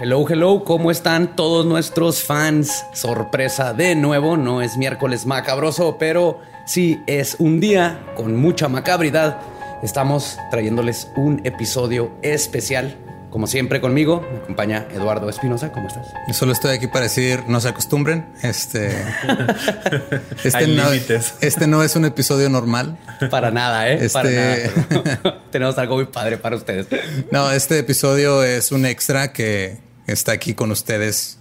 Hello, hello, ¿cómo están todos nuestros fans? Sorpresa de nuevo, no es miércoles macabroso, pero sí es un día con mucha macabridad. Estamos trayéndoles un episodio especial. Como siempre conmigo, me acompaña Eduardo Espinosa. ¿Cómo estás? Yo solo estoy aquí para decir, no se acostumbren. Este, este, Hay no, límites. este no es un episodio normal. Para nada, ¿eh? Para Este- nada. Tenemos algo muy padre para ustedes. No, este episodio es un extra que está aquí con ustedes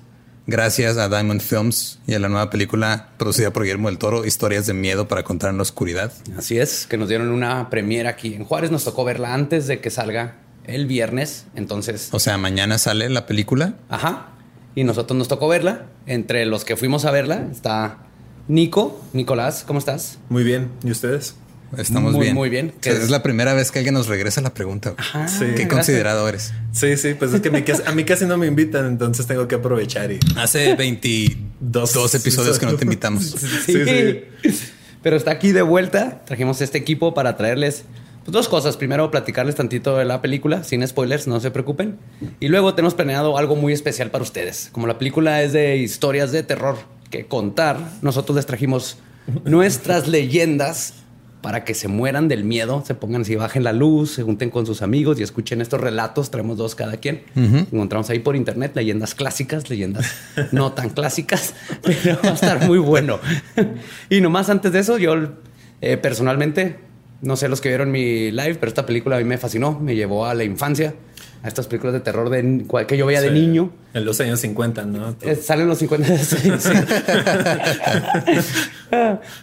gracias a Diamond Films y a la nueva película producida por Guillermo del Toro, Historias de Miedo para contar en la oscuridad. Así es, que nos dieron una premiera aquí en Juárez. Nos tocó verla antes de que salga el viernes. Entonces, O sea, mañana sale la película. ajá. Y nosotros nos tocó verla. Entre los que fuimos a verla está Nico. Nicolás, ¿cómo estás? Muy bien. ¿Y ustedes? Estamos Muy, bien. muy bien. O sea, es la primera vez que alguien nos regresa la pregunta. Ah, Sí. Qué considerado eres. Sí, sí, pues es que a mí, casi- a mí casi no me invitan, entonces tengo que aprovechar y... Hace 22 Dos. episodios que no te invitamos. Sí. Sí, sí. Pero está aquí de vuelta. Trajimos este equipo para traerles pues, dos cosas. Primero, platicarles tantito de la película, sin spoilers, no se preocupen. Y luego tenemos planeado algo muy especial para ustedes. Como la película es de historias de terror que contar, nosotros les trajimos nuestras leyendas para que se mueran del miedo, se pongan así, bajen la luz, se junten con sus amigos y escuchen estos relatos. Traemos dos cada quien. Encontramos ahí por internet leyendas clásicas, leyendas no tan clásicas, pero va a estar muy bueno. y nomás antes de eso, yo eh, personalmente, no sé los que vieron mi live, pero esta película a mí me fascinó, me llevó a la infancia, a estas películas de terror de, que yo veía de niño. En los años 50, ¿no? Eh, Salen los 50. sí, sí.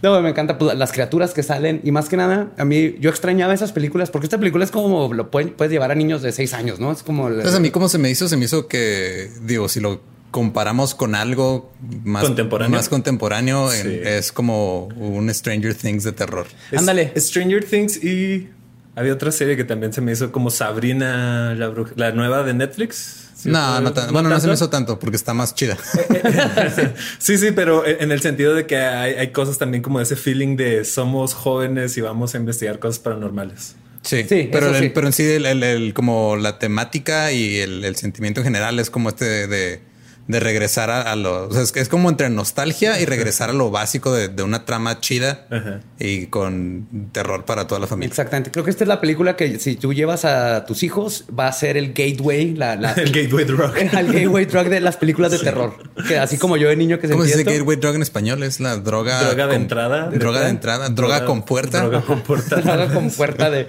no, me encanta pues, las criaturas que salen y más que nada, a mí yo extrañaba esas películas porque esta película es como lo pueden- puedes llevar a niños de 6 años, ¿no? Es como Entonces a mí cómo se me hizo, se me hizo que, digo, si lo comparamos con algo más Contemporáneo. más contemporáneo, en- Sí. es como un Stranger Things de terror. Ándale. Stranger Things y había otra serie que también se me hizo como Sabrina, la, bruja- la nueva de Netflix. ¿Sí no, no tan- bueno, no se me hizo tanto porque está más chida. Sí, sí, pero en el sentido de que hay, hay cosas también como ese feeling de somos jóvenes y vamos a investigar cosas paranormales. Sí, Sí, pero, eso el- sí. pero en sí, el, el- el- como la temática y el, el sentimiento en general es como este de, de, de regresar a, a lo. O sea, es, que es como entre nostalgia y regresar a lo básico de, de una trama chida Ajá. y con terror para toda la familia. Exactamente. Creo que esta es la película que si tú llevas a tus hijos va a ser el gateway, la, la- El Gateway Drug. el gateway drug de las películas de terror. Que así como yo de niño que ¿Cómo se dice esto, gateway drug en español? Es la droga. Droga de con- entrada. Droga de entrada. Droga con puerta. Droga con puerta. Droga con puerta de.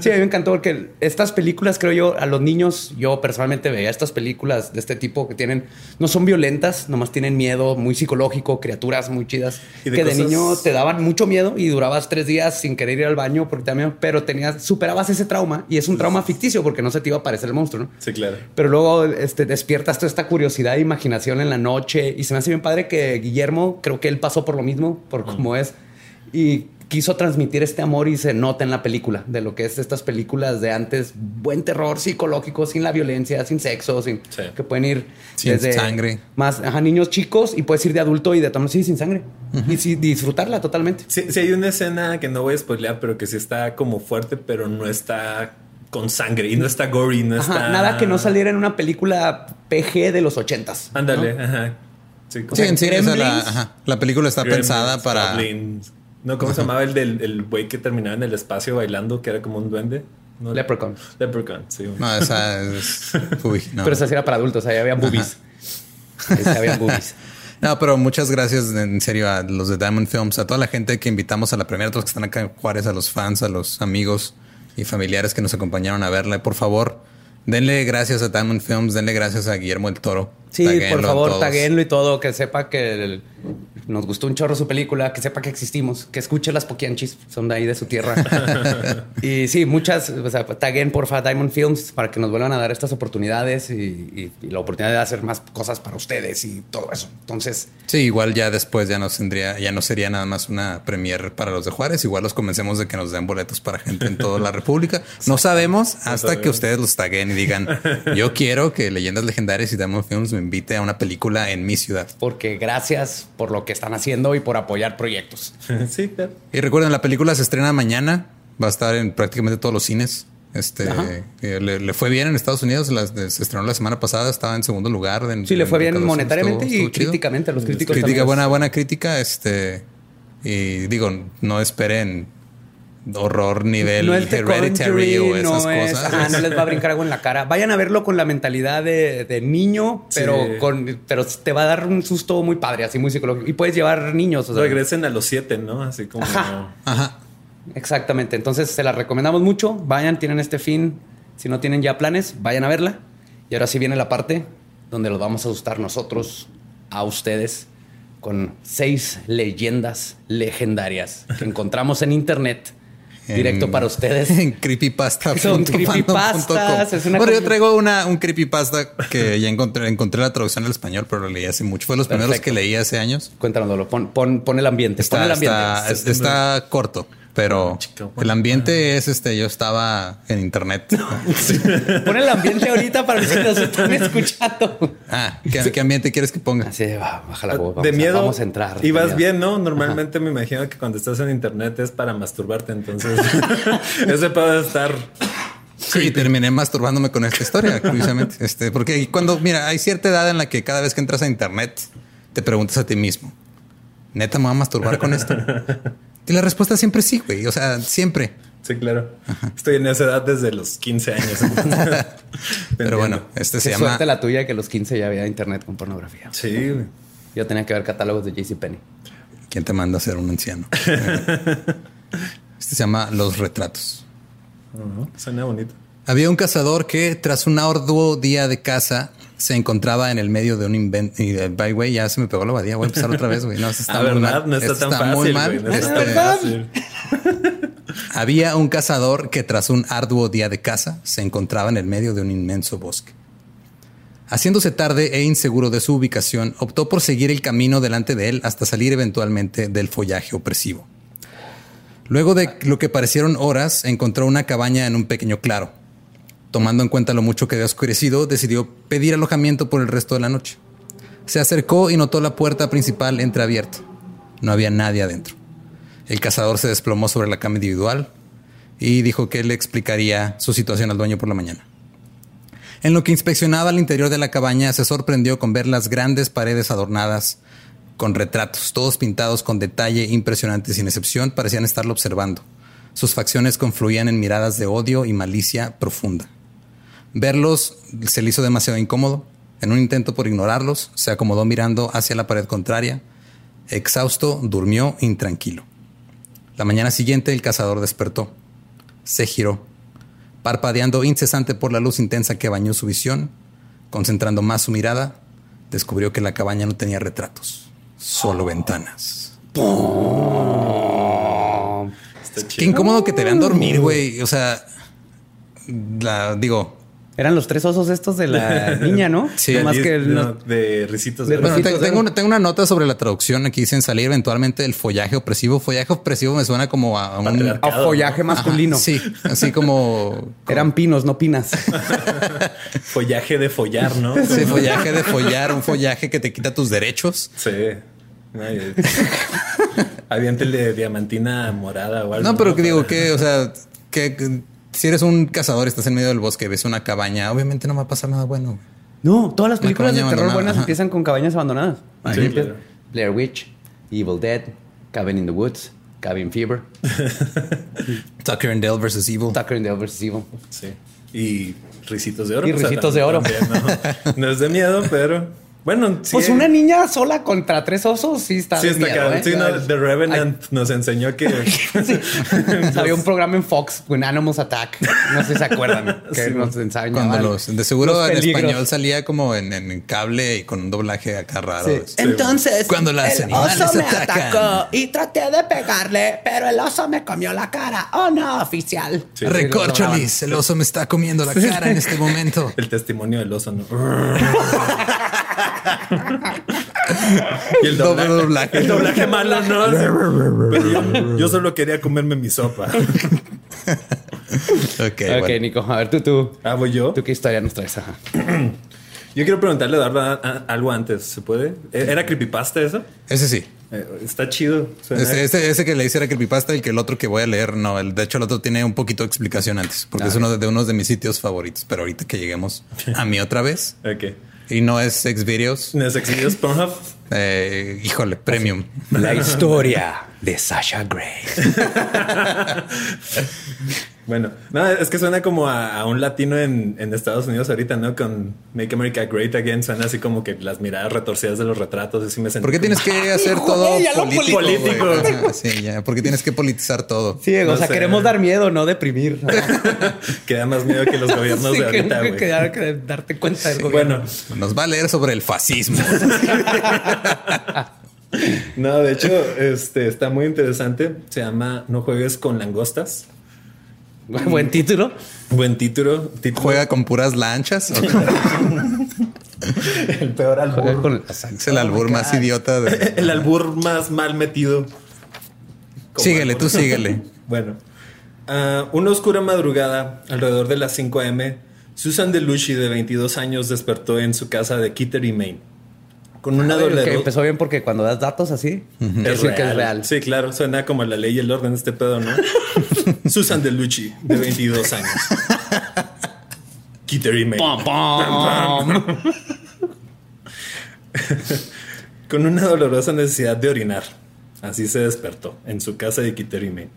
Sí, a mí me encantó porque estas películas, creo yo, a los niños, yo personalmente veía estas películas de este tipo que tienen, no son violentas, nomás tienen miedo muy psicológico, criaturas muy chidas, Y de que de niño te daban mucho miedo y durabas tres días sin querer ir al baño porque también, pero tenías, superabas ese trauma y es un trauma ficticio porque no se te iba a aparecer el monstruo, ¿no? Sí, claro. Pero luego este, despiertas toda esta curiosidad e imaginación en la noche. Y se me hace bien padre que Guillermo, creo que él pasó por lo mismo, por cómo es. Y quiso transmitir este amor y se nota en la película, de lo que es estas películas de antes. Buen terror psicológico, sin la violencia, sin sexo, sin Sí. que pueden ir Sin sangre. Más, ajá, niños chicos y puedes ir de adulto y de tomar, sí, sin sangre. Y sí, disfrutarla totalmente. Sí, sí hay una escena que no voy a spoilear, pero que sí está como fuerte, pero no está con sangre y no está gory, no Ajá, está... Nada que no saliera en una película PG de los ochentas. ¿no? Ándale, ajá. Sí, como Sí, en sí, la, ajá, la película está Gremlins, pensada para. Goblins. No, ¿cómo se llamaba el del el güey que terminaba en el espacio bailando, que era como un duende? No, Leprechaun. Leprechaun, sí. No, esa es. Uy, no. Pero esa sí era para adultos, ahí había boobies. Ahí sí había boobies. No, pero muchas gracias en serio a los de Diamond Films, a toda la gente que invitamos a la primera, a todos los que están acá en Juárez, a los fans, a los amigos y familiares que nos acompañaron a verla. Por favor, denle gracias a Diamond Films, denle gracias a Guillermo del Toro. Sí, Taguéenlo por favor, taguenlo y todo, que sepa que el- nos gustó un chorro su película, que sepa que existimos, que escuche las poquianchis, son de ahí de su tierra. y sí, muchas, o sea, taguen porfa Diamond Films para que nos vuelvan a dar estas oportunidades y, y- y la oportunidad de hacer más cosas para ustedes y todo eso. Entonces, Sí, igual ya después ya no tendría, ya no sería nada más una premier para los de Juárez. Igual los convencemos de que nos den boletos para gente en toda la República. No sabemos hasta que sabemos. ustedes los taguen y digan, yo quiero que Leyendas Legendarias y Diamond Films me invite a una película en mi ciudad. porque gracias por lo que están haciendo y por apoyar proyectos. sí, claro. Y recuerden, la película se estrena mañana. Va a estar en prácticamente todos los cines. Este eh, le, le fue bien en Estados Unidos, las- se estrenó la semana pasada, estaba en segundo lugar. en- Sí, le fue en bien monetariamente estuvo- y chido. críticamente. A los críticos Crítica, también. buena, buena crítica. Este, y digo, no esperen horror nivel no es Hereditary o esas no es- cosas. ajá, no les va a brincar algo en la cara. Vayan a verlo con la mentalidad de, de niño, Sí. pero con pero te va a dar un susto muy padre, así muy psicológico. Y puedes llevar niños. O sea, Regresen a los siete, ¿no? Así como. Ajá. Ajá. Exactamente. Entonces se la recomendamos mucho. Vayan, tienen este fin. Si no tienen ya planes, vayan a verla. Y ahora sí viene la parte donde los vamos a asustar nosotros a ustedes con seis leyendas legendarias que encontramos en internet directo En- para ustedes. En creepypasta. Son creepypastas, es una bueno, yo traigo una, un creepypasta que ya encontré, encontré la traducción al español, pero lo leí hace mucho. Fue de los primeros que leí hace años. Cuéntanos, Lolo. Pon, pon, pon el ambiente. pon el Está, ambiente. está, es- está corto, pero Ah, chica, bueno. el ambiente es este. Yo estaba en internet. Pon el ambiente ahorita para los que nos están escuchando. Ah, ¿qué, qué ambiente quieres que ponga? Así, va, baja la voz. De a- miedo. vamos a entrar. Y vas bien, ¿no? Normalmente me imagino que cuando estás en internet es para masturbarte. Entonces, ese puede estar. Sí, terminé masturbándome con esta historia, curiosamente. Este, porque cuando, mira, hay cierta edad en la que cada vez que entras a internet te preguntas a ti mismo, ¿neta me voy a masturbar con esto? Y la respuesta siempre sí, güey. O sea, siempre. Sí, claro. Estoy en esa edad desde los 15 años. Pero bueno, este se Qué llama. suerte la tuya que a los 15 ya había internet con pornografía. Sí, güey. Yo tenía que ver catálogos de JCPenney. ¿Quién te manda a ser un anciano? Este se llama Los Retratos. Ujú, Suena bonito. Había un cazador que, tras un arduo día de caza, se encontraba en el medio de un invento. Y, eh, by way, ya se me pegó la badía. Voy a empezar otra vez, güey. No, eso está Ah, muy ¿verdad? mal. No está tan fácil. muy mal. güey, no está Este, tan fácil. Había un cazador que tras un arduo día de caza se encontraba en el medio de un inmenso bosque. Haciéndose tarde e inseguro de su ubicación, optó por seguir el camino delante de él hasta salir eventualmente del follaje opresivo. Luego de lo que parecieron horas, encontró una cabaña en un pequeño claro. Tomando en cuenta lo mucho que había oscurecido, decidió pedir alojamiento por el resto de la noche. Se acercó y notó la puerta principal entreabierta. No había nadie adentro. El cazador se desplomó sobre la cama individual y dijo que le explicaría su situación al dueño por la mañana. En lo que inspeccionaba el interior de la cabaña, se sorprendió con ver las grandes paredes adornadas con retratos, todos pintados con detalle impresionante, sin excepción, parecían estarlo observando. Sus facciones confluían en miradas de odio y malicia profunda. Verlos se le hizo demasiado incómodo. En un intento por ignorarlos, se acomodó mirando hacia la pared contraria. Exhausto, durmió intranquilo. La mañana siguiente el cazador despertó. Se giró, parpadeando incesante por la luz intensa que bañó su visión, concentrando más su mirada, descubrió que la cabaña no tenía retratos, solo ventanas. Qué incómodo que te vean dormir, güey. O sea, la digo, Eran los tres osos estos de la niña, ¿no? Sí, más de, que el- no, de risitos de de Bueno, de tengo, una, tengo una nota sobre la traducción. Aquí dicen salir eventualmente del follaje opresivo. Follaje opresivo me suena como a un... A follaje masculino. Sí, así como... Eran pinos, no pinas. follaje de follar, ¿no? Sí, follaje de follar, un follaje que te quita tus derechos. Sí. Ay, Aviéntele diamantina morada o algo. No, pero que digo que, o sea, que, que si eres un cazador, estás en medio del bosque, ves una cabaña, obviamente no va a pasar nada bueno. No, todas las películas de terror buenas ajá. empiezan con cabañas abandonadas. Sí, Ahí empieza. claro. Blair Witch, Evil Dead, Cabin in the Woods, Cabin Fever, Tucker and Dale versus Evil. Tucker and Dale vs. Evil. Sí. Y risitos de oro. Y o sea, risitos de oro. también, no, no es de miedo, pero bueno. sí Pues hay- una niña sola contra tres osos sí está. Sí, está miedo. ¿eh? Sí, no, The Revenant nos enseñó que. Sí. Había un programa en Fox, When Animals Attack. No sé si se acuerdan. Que Sí. nos enseñaban. Cuando los, de seguro los en español salía como en, en cable y con un doblaje acá raro. Sí. Entonces, Cuando las el oso me atacan. atacó y traté de pegarle, pero el oso me comió la cara. Oh no, oficial. Sí. Recorcholis, el oso me está comiendo la cara en este momento. El testimonio del oso, ¿no? y el doblaje, doblaje. El doblaje malo, ¿no? Pero yo, yo solo quería comerme mi sopa. Ok, Ok, bueno. Nico, a ver tú, tú. Ah, voy yo. ¿Tú qué historia nos traes? Ajá. Yo quiero preguntarle a Eduardo a- a- algo antes. ¿Se puede? ¿E- ¿Era creepypasta eso? Ese sí. Eh, está chido. Ese, ese- ese que le hice era creepypasta y que el otro que voy a leer, no. El, de hecho, el otro tiene un poquito de explicación antes, porque Ah, es uno de, de unos de mis sitios favoritos. Pero ahorita que lleguemos a mí otra vez, Ok. Y no es Xvideos, ¿No es Xvideos Pornhub? eh, híjole, premium. La historia de Sasha Grey. Bueno, no, es que suena como a, a un latino en, en Estados Unidos ahorita, ¿no? Con Make America Great Again, suena así como que las miradas retorcidas de los retratos, así me sentí. ¿Por qué tienes que hacer todo político? político. Ajá, Sí, ya. ¿Por qué tienes que politizar todo? Sí, o No sea, sé. queremos dar miedo, no deprimir. que da más miedo que los gobiernos Sí, de que- ahorita, que- güey. que dar- que darte cuenta del gobierno. Bueno, Nos va a leer sobre el fascismo. no, de hecho, este está muy interesante. Se llama No juegues con langostas. Buen título. Buen título. título Juega con puras lanchas. el peor albur. Juega con- Es el albur más idiota de. El albur más mal metido. Como Síguele, albur. tú síguele. Bueno, ah, una oscura madrugada, alrededor de las 5 a.m., Susan DeLucci, de 22 años, despertó en su casa de Kittery, Maine. Con una A ver, doble que empezó bien porque cuando das datos así, es decir que es real. Sí, claro, suena como la ley y el orden este pedo, ¿no? Susan DeLucci, de 22 años. Kittery, Maine. Pom, pom. con una dolorosa necesidad de orinar. Así se despertó en su casa de Kittery, Maine.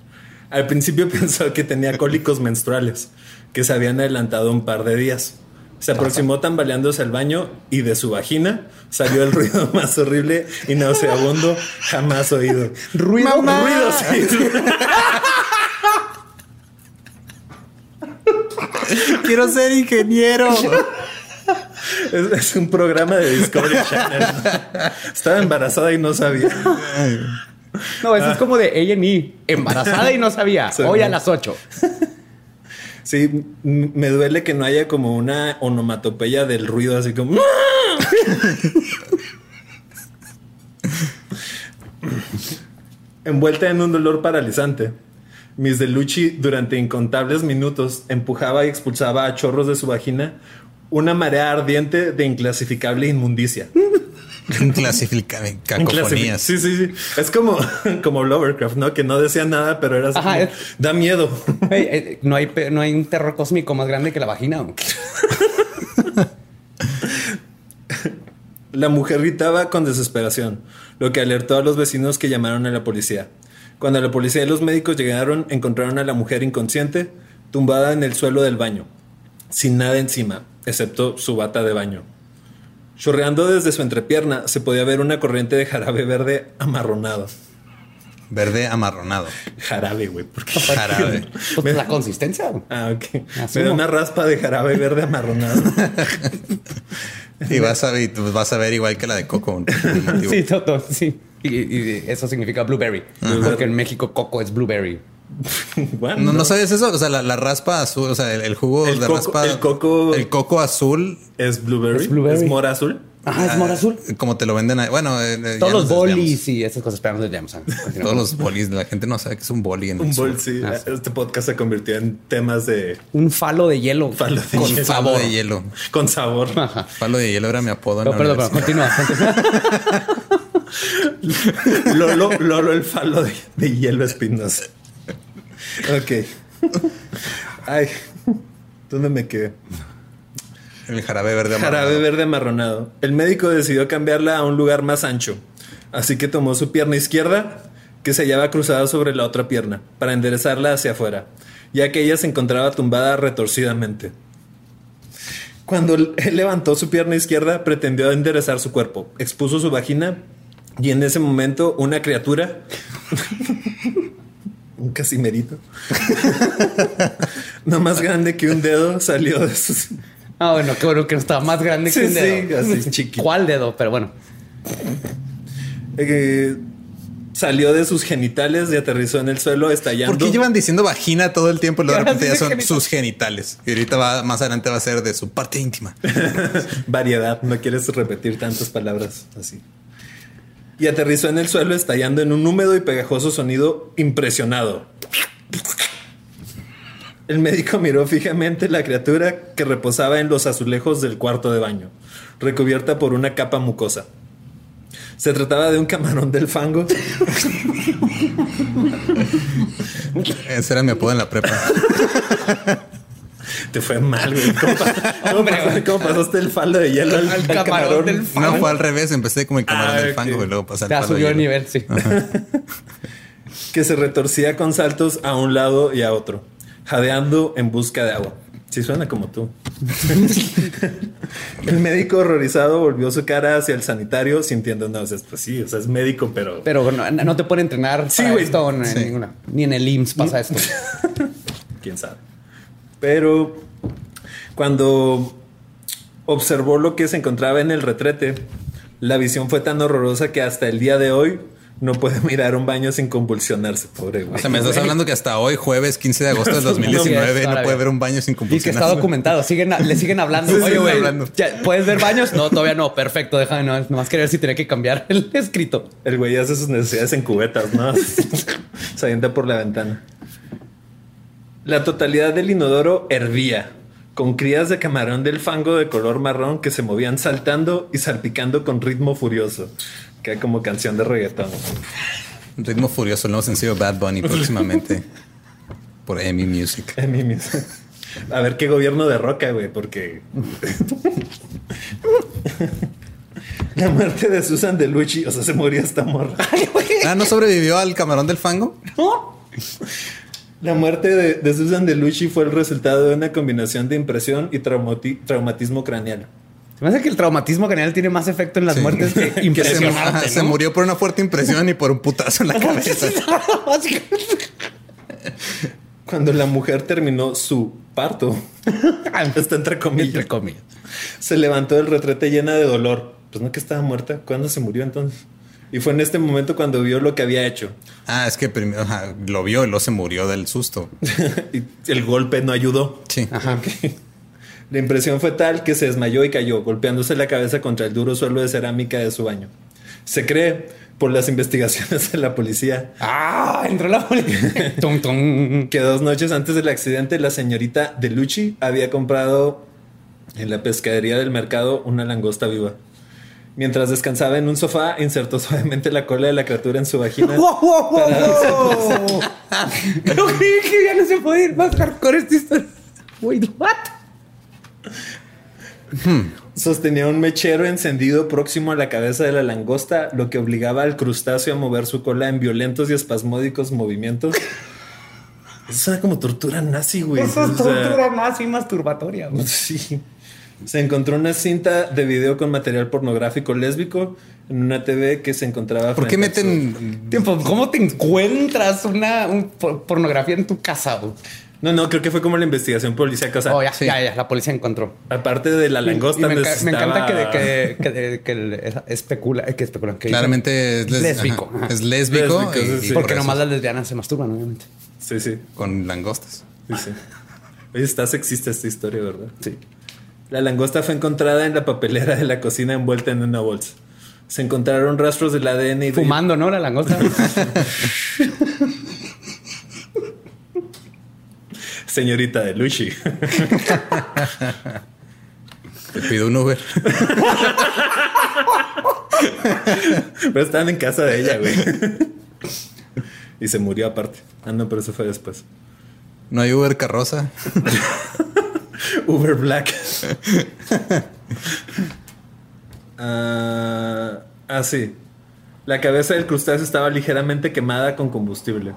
Al principio pensó que tenía cólicos menstruales, que se habían adelantado un par de días. Se aproximó tambaleándose al baño y de su vagina salió el ruido más horrible y nauseabundo jamás oído. Ruido. Ruido, sí. Quiero ser ingeniero. Es, es un programa de Discovery Channel. Estaba embarazada y no sabía. No, eso es como de A&E. Embarazada y no sabía. Hoy a las 8. Sí, me duele que no haya como una onomatopeya del ruido así como... Envuelta en un dolor paralizante, Miss Delucci durante incontables minutos empujaba y expulsaba a chorros de su vagina una marea ardiente de inclasificable inmundicia. Clasifica cacofonías. Sí, sí, sí. Es como, como Lovecraft, ¿no? Que no decía nada, pero era así Ajá, como, es- da miedo. No, hay, no hay un terror cósmico más grande que la vagina. La mujer gritaba con desesperación, lo que alertó a los vecinos que llamaron a la policía. Cuando la policía y los médicos llegaron, encontraron a la mujer inconsciente, tumbada en el suelo del baño, sin nada encima, excepto su bata de baño. Chorreando desde su entrepierna, se podía ver una corriente de jarabe verde amarronado. Verde amarronado. Jarabe, güey, porque Jarabe. Pues la consistencia. Ah, ok. Me da una raspa de jarabe verde amarronado. Y vas a, vas ver igual que la de Coco. Sí, todo, sí. Y, y eso significa blueberry. Porque en México coco es blueberry. Bueno, ¿No, ¿No sabías eso? O sea, la, la raspa azul, o sea, el, el jugo El de coco- raspa. el coco- El coco azul. ¿Es blueberry? Es blueberry. ¿Es mora azul? Ajá, es mora azul. ah, Como te lo venden ahí. Bueno, eh, eh, Todos ya los bolis y esas cosas. Pero no nos desviamos. Todos los bolis. La gente no sabe que es un boli en el Un bol, sí. Ah, sí. Este podcast se convirtió en temas de Un falo de hielo. Falo de con hielo. Falo sabor. de hielo. con sabor. Ajá. Falo de hielo era mi apodo. la perdón, continúa. continúa. Lolo, Lolo el falo de, de hielo espinosa. Ok. Ay, ¿dónde me quedé? El jarabe verde Jarabe amarronado. verde amarronado. El médico decidió cambiarla a un lugar más ancho. Así que tomó su pierna izquierda, que se hallaba cruzada sobre la otra pierna, para enderezarla hacia afuera, ya que ella se encontraba tumbada retorcidamente. Cuando él levantó su pierna izquierda, pretendió enderezar su cuerpo, expuso su vagina y en ese momento una criatura, un casimerito, no más grande que un dedo, salió de sus... Ah, bueno, qué bueno que no estaba más grande Sí, que un dedo. sí, así chiquito. ¿Cuál dedo? Pero bueno. Eh, salió de sus genitales y aterrizó en el suelo estallando. ¿Por qué llevan diciendo vagina todo el tiempo y luego de repente ya son genital. sus genitales? Y ahorita va, más adelante va a ser de su parte íntima. Variedad, no quieres repetir tantas palabras así. Y aterrizó en el suelo estallando en un húmedo y pegajoso sonido impresionado. El médico miró fijamente la criatura que reposaba en los azulejos del cuarto de baño, recubierta por una capa mucosa. Se trataba de un camarón del fango. Ese era mi apodo en la prepa. Te fue mal, güey. ¿Cómo, pa- cómo pas- cómo pasaste el faldo de hielo al, Al camarón camarón? del No, fue al revés. Empecé como el camarón Ah, del ok. fango y luego pasé al de subió el hielo. nivel, sí. que se retorcía con saltos a un lado y a otro, jadeando en busca de agua. Sí suena como tú. el médico horrorizado volvió su cara hacia el sanitario sintiendo náuseas. Pues sí, o sea, es médico, pero... Pero no, no te puede entrenar Sí, para güey. esto en Sí. ninguna. Ni en el IMSS pasa esto. quién sabe. Pero cuando observó lo que se encontraba en el retrete, la visión fue tan horrorosa que hasta el día de hoy no puede mirar un baño sin convulsionarse, pobre güey. O sea, me estás hablando que hasta hoy, jueves 15 de agosto del No, 2019, sí, no puede ver un baño sin Y que está documentado. Siguen, le siguen hablando. Sí, Oye, güey, hablando. ¿ya ¿puedes ver baños? No, todavía no. Perfecto, déjame no, nomás querer si tenía que cambiar el escrito. El güey hace sus necesidades en cubetas, ¿no? Se avienta por la ventana. La totalidad del inodoro hervía, con crías de camarón del fango de color marrón que se movían saltando y salpicando con ritmo furioso. Que como canción de reggaetón. Ritmo furioso, el nuevo sencillo Bad Bunny próximamente por Emi Music. Mí mismo. A ver qué gobierno derroca, güey, porque. La muerte de Susan Delucci, o sea, se murió esta morra. Ah, ¿no sobrevivió al camarón del fango? La muerte de, de Susan Delucci fue el resultado de una combinación de impresión y traumati- traumatismo craneal. Se me hace que el traumatismo general tiene más efecto en las Sí. muertes que Que se, impresionante. se murió por una fuerte impresión y por un putazo en la cabeza. Cuando la mujer terminó su parto, está entre comillas, Entre comillas. se levantó del retrete llena de dolor. Pues no que estaba muerta. ¿Cuándo se murió entonces? Y fue en este momento cuando vio lo que había hecho. Ah, es que primero ajá, lo vio y luego se murió del susto. y el golpe no ayudó. Sí. Ajá. La impresión fue tal que se desmayó y cayó, golpeándose la cabeza contra el duro suelo de cerámica de su baño. Se cree, por las investigaciones de la policía, Ah, entró la policía. Tum, tum. que dos noches antes del accidente la señorita Delucci había comprado en la pescadería del mercado una langosta viva. Mientras descansaba en un sofá, insertó suavemente la cola de la criatura en su vagina. Wow, wow, wow, wow. No creí que ya no se puede ir más hardcore esta historia. Wait, what? Sostenía un mechero encendido próximo a la cabeza de la langosta, lo que obligaba al crustáceo a mover su cola en violentos y espasmódicos movimientos. Eso suena como tortura nazi, güey. Eso es O sea, tortura y masturbatoria. güey. Sí. Se encontró una cinta de video con material pornográfico lésbico en una TV que se encontraba. ¿Por qué meten Tiempo, ¿cómo te encuentras una un por- pornografía en tu casa? güey? No, no, creo que fue como la investigación policíaca. O sea, Oh, ya, sí. ya, ya, la policía encontró. aparte de la langosta, y me, enca- me necesitaba- encanta que, que, que, que- que especula, que especula, que Claramente es les- lésbico. ajá, ajá. es lésbico. Lésbico, y- sí, por Porque eso, nomás las lesbianas se masturban, obviamente. Sí, sí, Con langostas. sí, sí. Oye, está sexista esta historia, ¿verdad? Sí. La langosta fue encontrada en la papelera de la cocina envuelta en una bolsa. Se encontraron rastros del ADN y de- Fumando, ¿no? La langosta. señorita de Luchi. Te pido un Uber. pero estaban en casa de ella, güey. y se murió aparte. Ah, no, pero eso fue después. No hay Uber carroza. Uber Black. Ah, ah, sí. La cabeza del crustáceo estaba ligeramente quemada con combustible.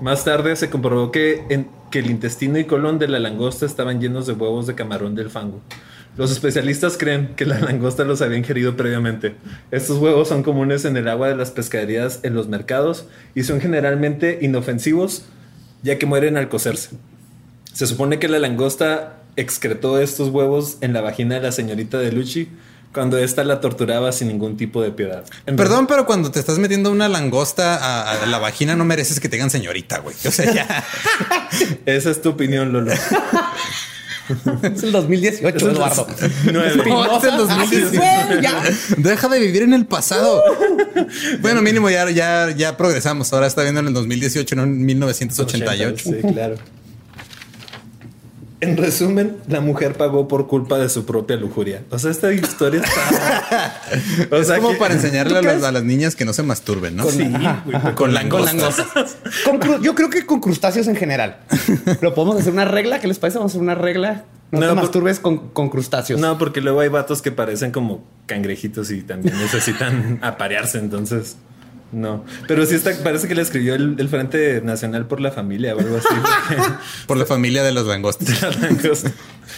Más tarde se comprobó que, que el intestino y colon de la langosta estaban llenos de huevos de camarón del fango. Los especialistas creen que la langosta los había ingerido previamente. Estos huevos son comunes en el agua de las pescaderías en los mercados y son generalmente inofensivos ya que mueren al cocerse. Se supone que la langosta excretó estos huevos en la vagina de la señorita de Lucci cuando ésta la torturaba sin ningún tipo de piedad. En Perdón, pero cuando te estás metiendo una langosta a, a la vagina, no mereces que te digan señorita, güey. O sea, ya. Esa es tu opinión, Lolo. es el 2018, Eduardo. Nueve. No, es el 2018. Güey, ya. Deja de vivir en el pasado. Bueno, mínimo ya, ya, ya progresamos. Ahora está viendo en el 2018, no en 1988. Sí, claro. En resumen, la mujer pagó por culpa de su propia lujuria. O sea, esta historia está. o sea, es como para enseñarle a, las niñas que no se masturben, ¿no? Con, sí, con, langostas. yo creo que con crustáceos en general. Lo podemos hacer una regla. ¿Qué les parece? Vamos a hacer una regla. No, te masturbes con, con, crustáceos. No, porque luego hay vatos que parecen como cangrejitos y también necesitan aparearse. Entonces. No, pero sí está, parece que le escribió el, Frente Nacional por la Familia o algo así. por la familia de los langostas.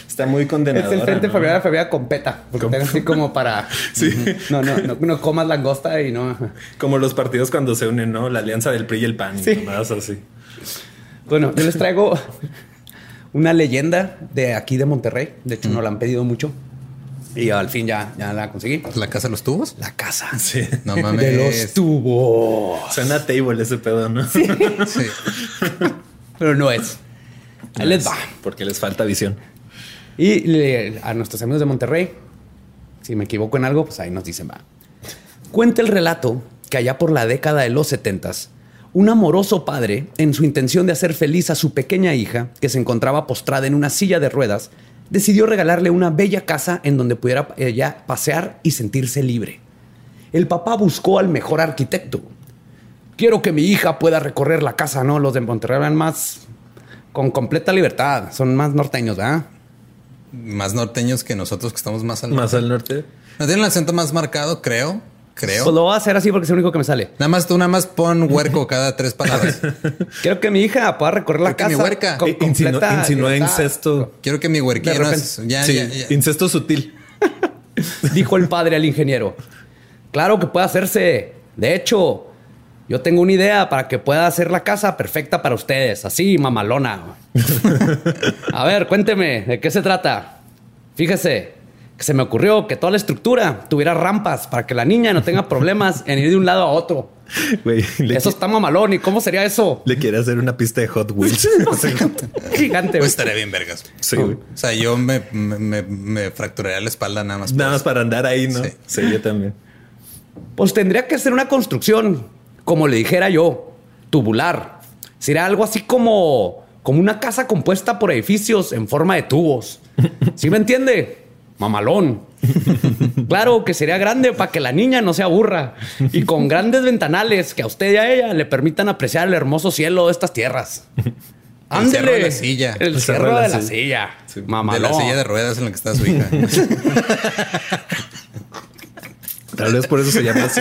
Está muy condenado. Es el Frente Familiar de la Familia Competa. Porque así como para... Sí. No, no, no, comas langosta y no... Como los partidos cuando se unen, ¿no? La alianza del PRI y el PAN y más así. Bueno, yo les traigo una leyenda de aquí de Monterrey. De hecho, no la han pedido mucho. Y al fin ya, ya la conseguí. ¿La casa de los tubos? La casa. Sí. No mames. De los tubos. Suena table ese pedo, ¿no? Sí. sí. Pero no es. Ahí les va. Porque les falta visión. Y a nuestros amigos de Monterrey, si me equivoco en algo, pues ahí nos dicen, va. Cuenta el relato que allá por la década de los setentas, un amoroso padre, en su intención de hacer feliz a su pequeña hija, que se encontraba postrada en una silla de ruedas, decidió regalarle una bella casa en donde pudiera ella pasear y sentirse libre. El papá buscó al mejor arquitecto. Quiero que mi hija pueda recorrer la casa, ¿no? Los de Monterrey van más con completa libertad. Son más norteños, ¿verdad? Más norteños que nosotros que estamos más al norte. Más al norte. No tienen el acento más marcado, creo creo. Pues lo voy a hacer así porque es el único que me sale. Nada más tú nada más pon huerco cada tres palabras. Quiero que mi hija pueda recorrer la casa. Que mi huerca. Con insinuó incesto. Quiero que mi huerquero ya, incesto sutil. Dijo el padre al ingeniero. Claro que puede hacerse. De hecho, yo tengo una idea para que pueda hacer la casa perfecta para ustedes. Así, mamalona. a ver, cuénteme, ¿de qué se trata? Fíjese, se me ocurrió que toda la estructura tuviera rampas para que la niña no tenga problemas en ir de un lado a otro. eso está mamalón. ¿Y cómo sería eso? Le quiere hacer una pista de Hot Wheels. Gigante. Pues estaría bien, vergas. Sí. O sea, yo me, me, fracturaría la espalda nada más. Nada más para andar ahí, ¿no? Sí. yo también. Pues tendría que ser una construcción, como le dijera yo, tubular. Sería algo así como, como una casa compuesta por edificios en forma de tubos. ¿Sí me entiende? Mamalón. claro que sería grande para que la niña no se aburra y con grandes ventanales que a usted y a ella le permitan apreciar el hermoso cielo de estas tierras. Ándele. El de la silla. El, cerro, de la, silla. Mamalón. De la silla de ruedas en la que está su hija. Tal vez por eso se llama así,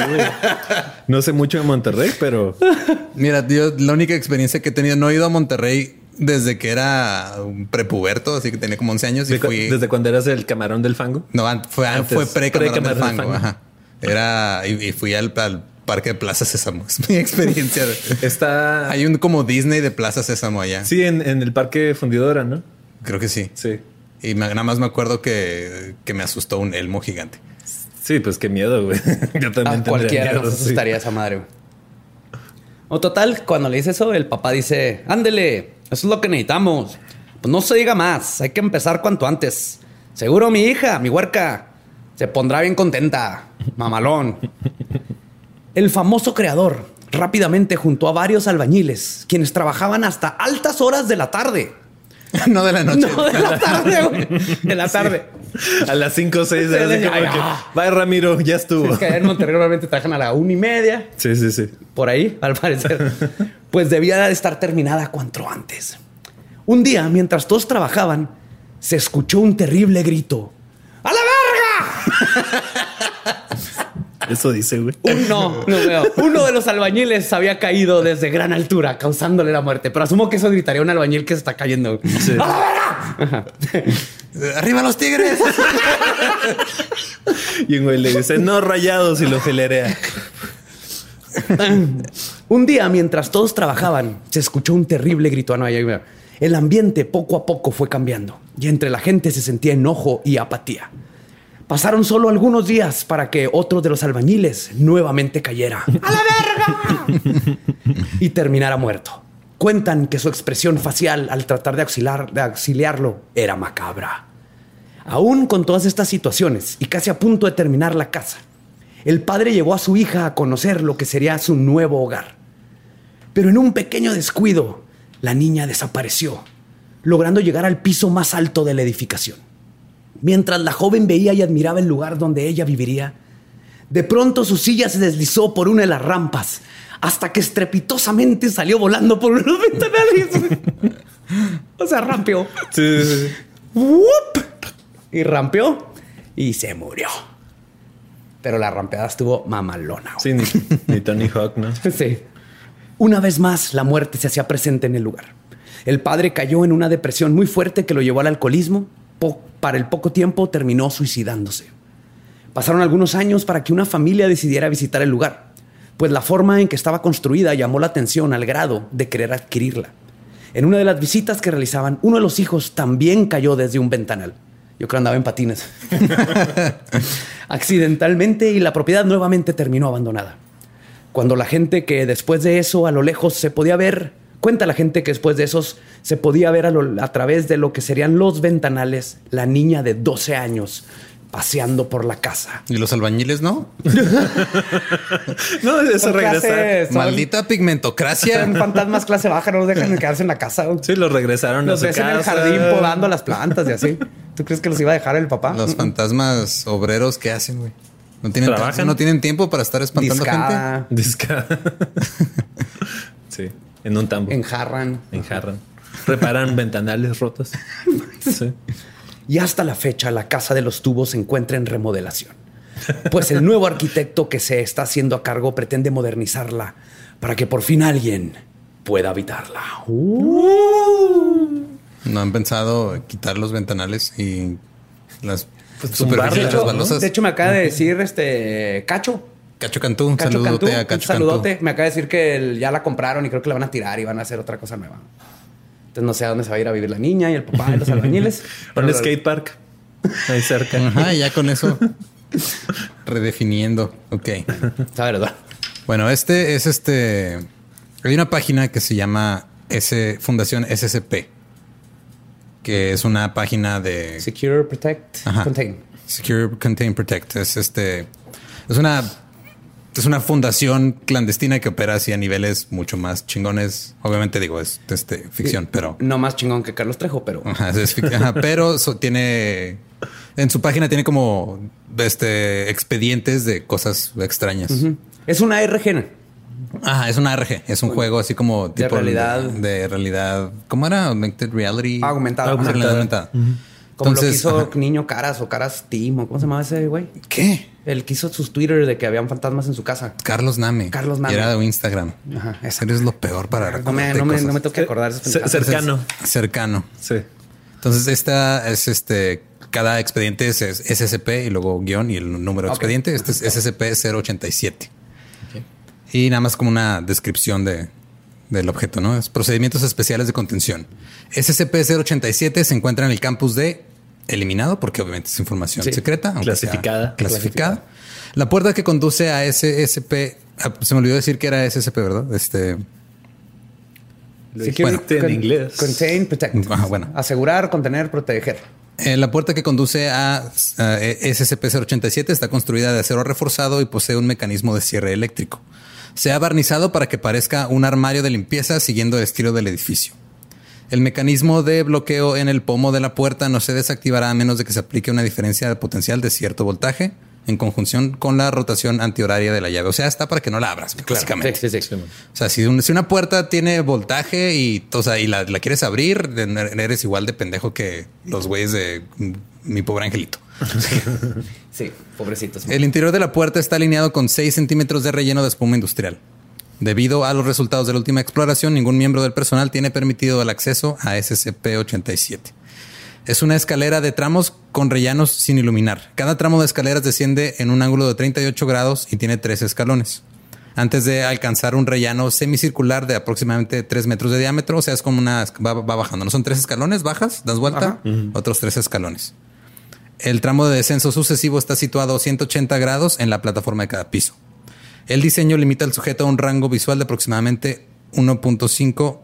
No sé mucho de Monterrey, pero... Mira, tío, la única experiencia que he tenido, no he ido a Monterrey desde que era un prepuberto, así que tenía como 11 años. Y fui... ¿Desde cuando eras el camarón del fango? No, fue, fue pre-camarón del fango. Ajá. Era, y, fui al, parque de Plaza Sésamo. Es mi experiencia. Está... Hay un como Disney de Plaza Sésamo allá. Sí, en, el parque Fundidora, ¿no? Creo que sí. Sí. Y nada más me acuerdo que, que me asustó un elmo gigante. Sí, pues qué miedo, güey. Yo también A cualquiera nos asustaría esa madre, O total, cuando le dice eso, el papá dice, ándele, eso es lo que necesitamos. Pues no se diga más, hay que empezar cuanto antes. Seguro mi hija, mi huerca, se pondrá bien contenta. Mamalón. El famoso creador rápidamente juntó a varios albañiles, quienes trabajaban hasta altas horas de la tarde. no de la noche. No, de la tarde, güey. De la tarde. A las 5 o 6 de la tarde. Vaya, Ramiro, ya estuvo. Es que en Monterrey normalmente trabajan a la una y media. Sí, sí, sí. Por ahí, al parecer. Pues debía de estar terminada cuanto antes. Un día, mientras todos trabajaban, se escuchó un terrible grito. ¡A la verga! Eso dice, güey. Uno, no veo. Uno de los albañiles había caído desde gran altura, causándole la muerte. Pero asumo que eso gritaría un albañil que se está cayendo. ¡Arriba los tigres! y un güey le dice, no rayados y lo filerea. un día, mientras todos trabajaban, se escuchó un terrible grito. Ah, no, el ambiente poco a poco fue cambiando y entre la gente se sentía enojo y apatía. Pasaron solo algunos días para que otro de los albañiles nuevamente cayera. ¡A la verga! y terminara muerto. Cuentan que su expresión facial al tratar de, auxiliar, de auxiliarlo era macabra. Aún con todas estas situaciones y casi a punto de terminar la casa, el padre llevó a su hija a conocer lo que sería su nuevo hogar. Pero en un pequeño descuido, la niña desapareció. logrando llegar al piso más alto de la edificación. Mientras la joven veía y admiraba el lugar donde ella viviría, de pronto su silla se deslizó por una de las rampas hasta que estrepitosamente salió volando por unos ventanales. o sea, rampeó. Sí, sí, sí. Y rampeó y se murió. Pero la rampeada estuvo mamalona. güey. Sí, ni, ni Tony Hawk, ¿no? Sí. Una vez más, la muerte se hacía presente en el lugar. El padre cayó en una depresión muy fuerte que lo llevó al alcoholismo. Po- para el poco tiempo terminó suicidándose. Pasaron algunos años para que una familia decidiera visitar el lugar, pues la forma en que estaba construida llamó la atención al grado de querer adquirirla. En una de las visitas que realizaban, uno de los hijos también cayó desde un ventanal. Yo creo andaba en patines. Accidentalmente y la propiedad nuevamente terminó abandonada. Cuando la gente que después de eso a lo lejos se podía ver, cuenta la gente que después de esos se podía ver a, través de lo que serían los ventanales, la niña de 12 años paseando por la casa. Y los albañiles, ¿no? No, eso ¿Por qué? Son- Maldita pigmentocracia. Son fantasmas clase baja, no los dejan de quedarse en la casa. Sí, los regresaron Los a su ves en el jardín podando las plantas y así. ¿Tú crees que los iba a dejar el papá? Los fantasmas obreros que hacen, güey. No tienen, no tienen tiempo para estar espantando gente. Discada, Disca. sí, en un tambo. enjarran. Enjarran. Reparan ventanales rotos. Sí. Y hasta la fecha la casa de los tubos se encuentra en remodelación. Pues el nuevo arquitecto que se está haciendo a cargo pretende modernizarla para que por fin alguien pueda habitarla. No han pensado quitar los ventanales y las Pues De superficies tumbarlas, hecho, de hecho, me acaba de decir este Cacho. Cacho Cantú, un Cacho saludote Cantú, a un Cacho saludote. Cantú. Me acaba de decir que el- ya la compraron y creo que la van a tirar y van a hacer otra cosa nueva. Entonces no sé a dónde se va a ir a vivir la niña y el papá y los albañiles. Un Pero- skate park. Ahí cerca. Ajá, y ya con eso redefiniendo. Ok. Está verdad. Bueno, este es este. Hay una página que se llama S Fundación SCP, que es una página de Secure, protect, Ajá. contain. Secure Contain Protect. Es este. Es una. Es una fundación clandestina que opera así a niveles mucho más chingones. Obviamente digo, es este, ficción, pero. No más chingón que Carlos Trejo, pero Ajá, es ajá, pero so- tiene. En su página tiene como este expedientes de cosas extrañas. es una RG. Ajá, es una RG, es un juego así como De tipo realidad. de realidad. ¿Cómo era? Augmented reality. Aumentada. Realidad aumentada. Como lo que Entonces, hizo ajá. Niño Caras o Caras Team o cómo se llamaba ese güey. ¿Qué? El que hizo sus Twitter de que habían fantasmas en su casa. Carlos Name. Carlos Name. Y era de Instagram. Ajá, esa. Eres lo peor para No me, no me, no me tengo que acordar. Ce- pendejadas. cercano. cercano. Sí. Entonces, esta es este. Cada expediente es, es SCP y luego guion y el número de expediente. Este es SCP-087. Y nada más como una descripción de, del objeto, ¿no? Es procedimientos especiales de contención. SCP-087 se encuentra en el campus de Eliminado, porque obviamente es información Sí. secreta. aunque sea Clasificada. Clasificada. La puerta que conduce a SCP. ah, Se me olvidó decir que era SCP, ¿verdad? Este. Bueno. en inglés. Contain, protect. Bueno. Asegurar, contener, proteger. Eh, la puerta que conduce a, a SCP-087 está construida de acero reforzado y posee un mecanismo de cierre eléctrico. Se ha barnizado para que parezca un armario de limpieza siguiendo el estilo del edificio. El mecanismo de bloqueo en el pomo de la puerta no se desactivará a menos de que se aplique una diferencia de potencial de cierto voltaje en conjunción con la rotación antihoraria de la llave. O sea, está para que no la abras, básicamente. Sí, sí, sí. O sea, si, un- si una puerta tiene voltaje y, o sea, y la, la quieres abrir, eres igual de pendejo que los güeyes de mm, mi pobre angelito. Sí, pobrecitos. El interior de la puerta está alineado con 6 centímetros de relleno de espuma industrial. Debido a los resultados de la última exploración, ningún miembro del personal tiene permitido el acceso a SCP-87. Es una escalera de tramos con rellenos sin iluminar. Cada tramo de escaleras desciende en un ángulo de 38 grados y tiene tres escalones. Antes de alcanzar un rellano semicircular de aproximadamente 3 metros de diámetro, o sea, es como una... va, va bajando. No son tres escalones, bajas, das vuelta, otros tres escalones. El tramo de descenso sucesivo está situado a 180 grados en la plataforma de cada piso. El diseño limita al sujeto a un rango visual de aproximadamente 1.5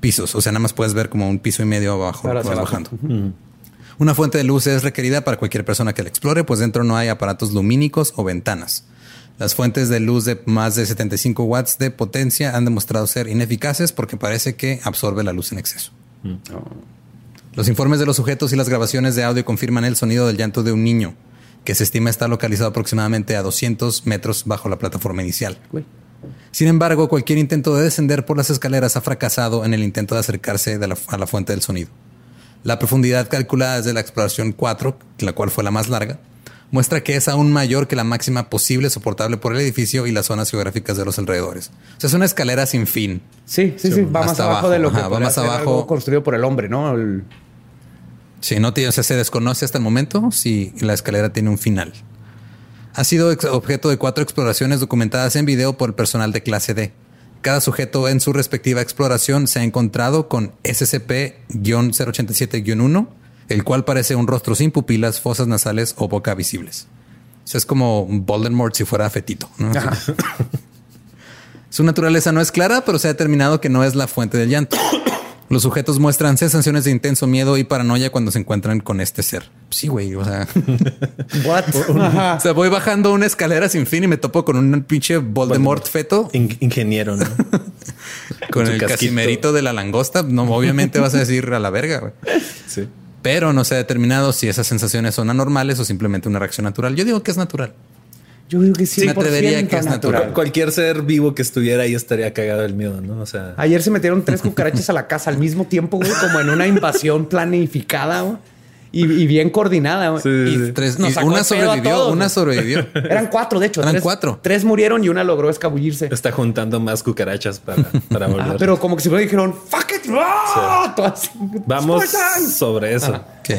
pisos. O sea, nada más puedes ver como un piso y medio abajo, vas bajando. Una fuente de luz es requerida para cualquier persona que la explore, pues dentro no hay aparatos lumínicos o ventanas. Las fuentes de luz de más de 75 watts de potencia han demostrado ser ineficaces porque parece que absorbe la luz en exceso. Los informes de los sujetos y las grabaciones de audio confirman el sonido del llanto de un niño, que se estima está localizado aproximadamente a 200 metros bajo la plataforma inicial. Güey. Sin embargo, cualquier intento de descender por las escaleras ha fracasado en el intento de acercarse de la- a la fuente del sonido. La profundidad calculada desde la exploración 4, la cual fue la más larga, muestra que es aún mayor que la máxima posible soportable por el edificio y las zonas geográficas de los alrededores. O sea, es una escalera sin fin. Sí, sí, sí. Va más abajo, de lo que va más abajo. algo construido por el hombre, ¿no? El- Sí, no tiene, o sea, se desconoce hasta el momento si la escalera tiene un final. Ha sido objeto de cuatro exploraciones documentadas en video por el personal de clase D. Cada sujeto en su respectiva exploración se ha encontrado con SCP-087-1, el cual parece un rostro sin pupilas, fosas nasales o boca visibles. O sea, es como Voldemort si fuera fetito. ¿no? Su naturaleza no es clara, pero se ha determinado que no es la fuente del llanto. Los sujetos muestran sensaciones de intenso miedo y paranoia cuando se encuentran con este ser. Sí, güey. O sea, What? Ajá. o sea, voy bajando una escalera sin fin y me topo con un pinche Voldemort feto In- ingeniero, ¿no? con el casquito. casimerito de la langosta. No, obviamente vas a decir a la verga, güey. sí. Pero no se ha determinado si esas sensaciones son anormales o simplemente una reacción natural. Yo digo que es natural. Yo digo que sí. me atrevería que es natural. Cualquier ser vivo que estuviera ahí estaría cagado del miedo, ¿no? O sea, Ayer se metieron tres cucarachas a la casa al mismo tiempo, güey, como en una invasión planificada, güey. Y, y bien coordinada, güey. Sí, Y sí. Tres, nos y sacó una sobrevivió, todos, una güey. sobrevivió. Eran cuatro, de hecho. Eran tres- cuatro. Tres murieron y una logró escabullirse. está juntando más cucarachas para, para volver. Ah, pero como que si me dijeron, fuck it. ¡ah! Todas- Vamos sobre eso. Ok,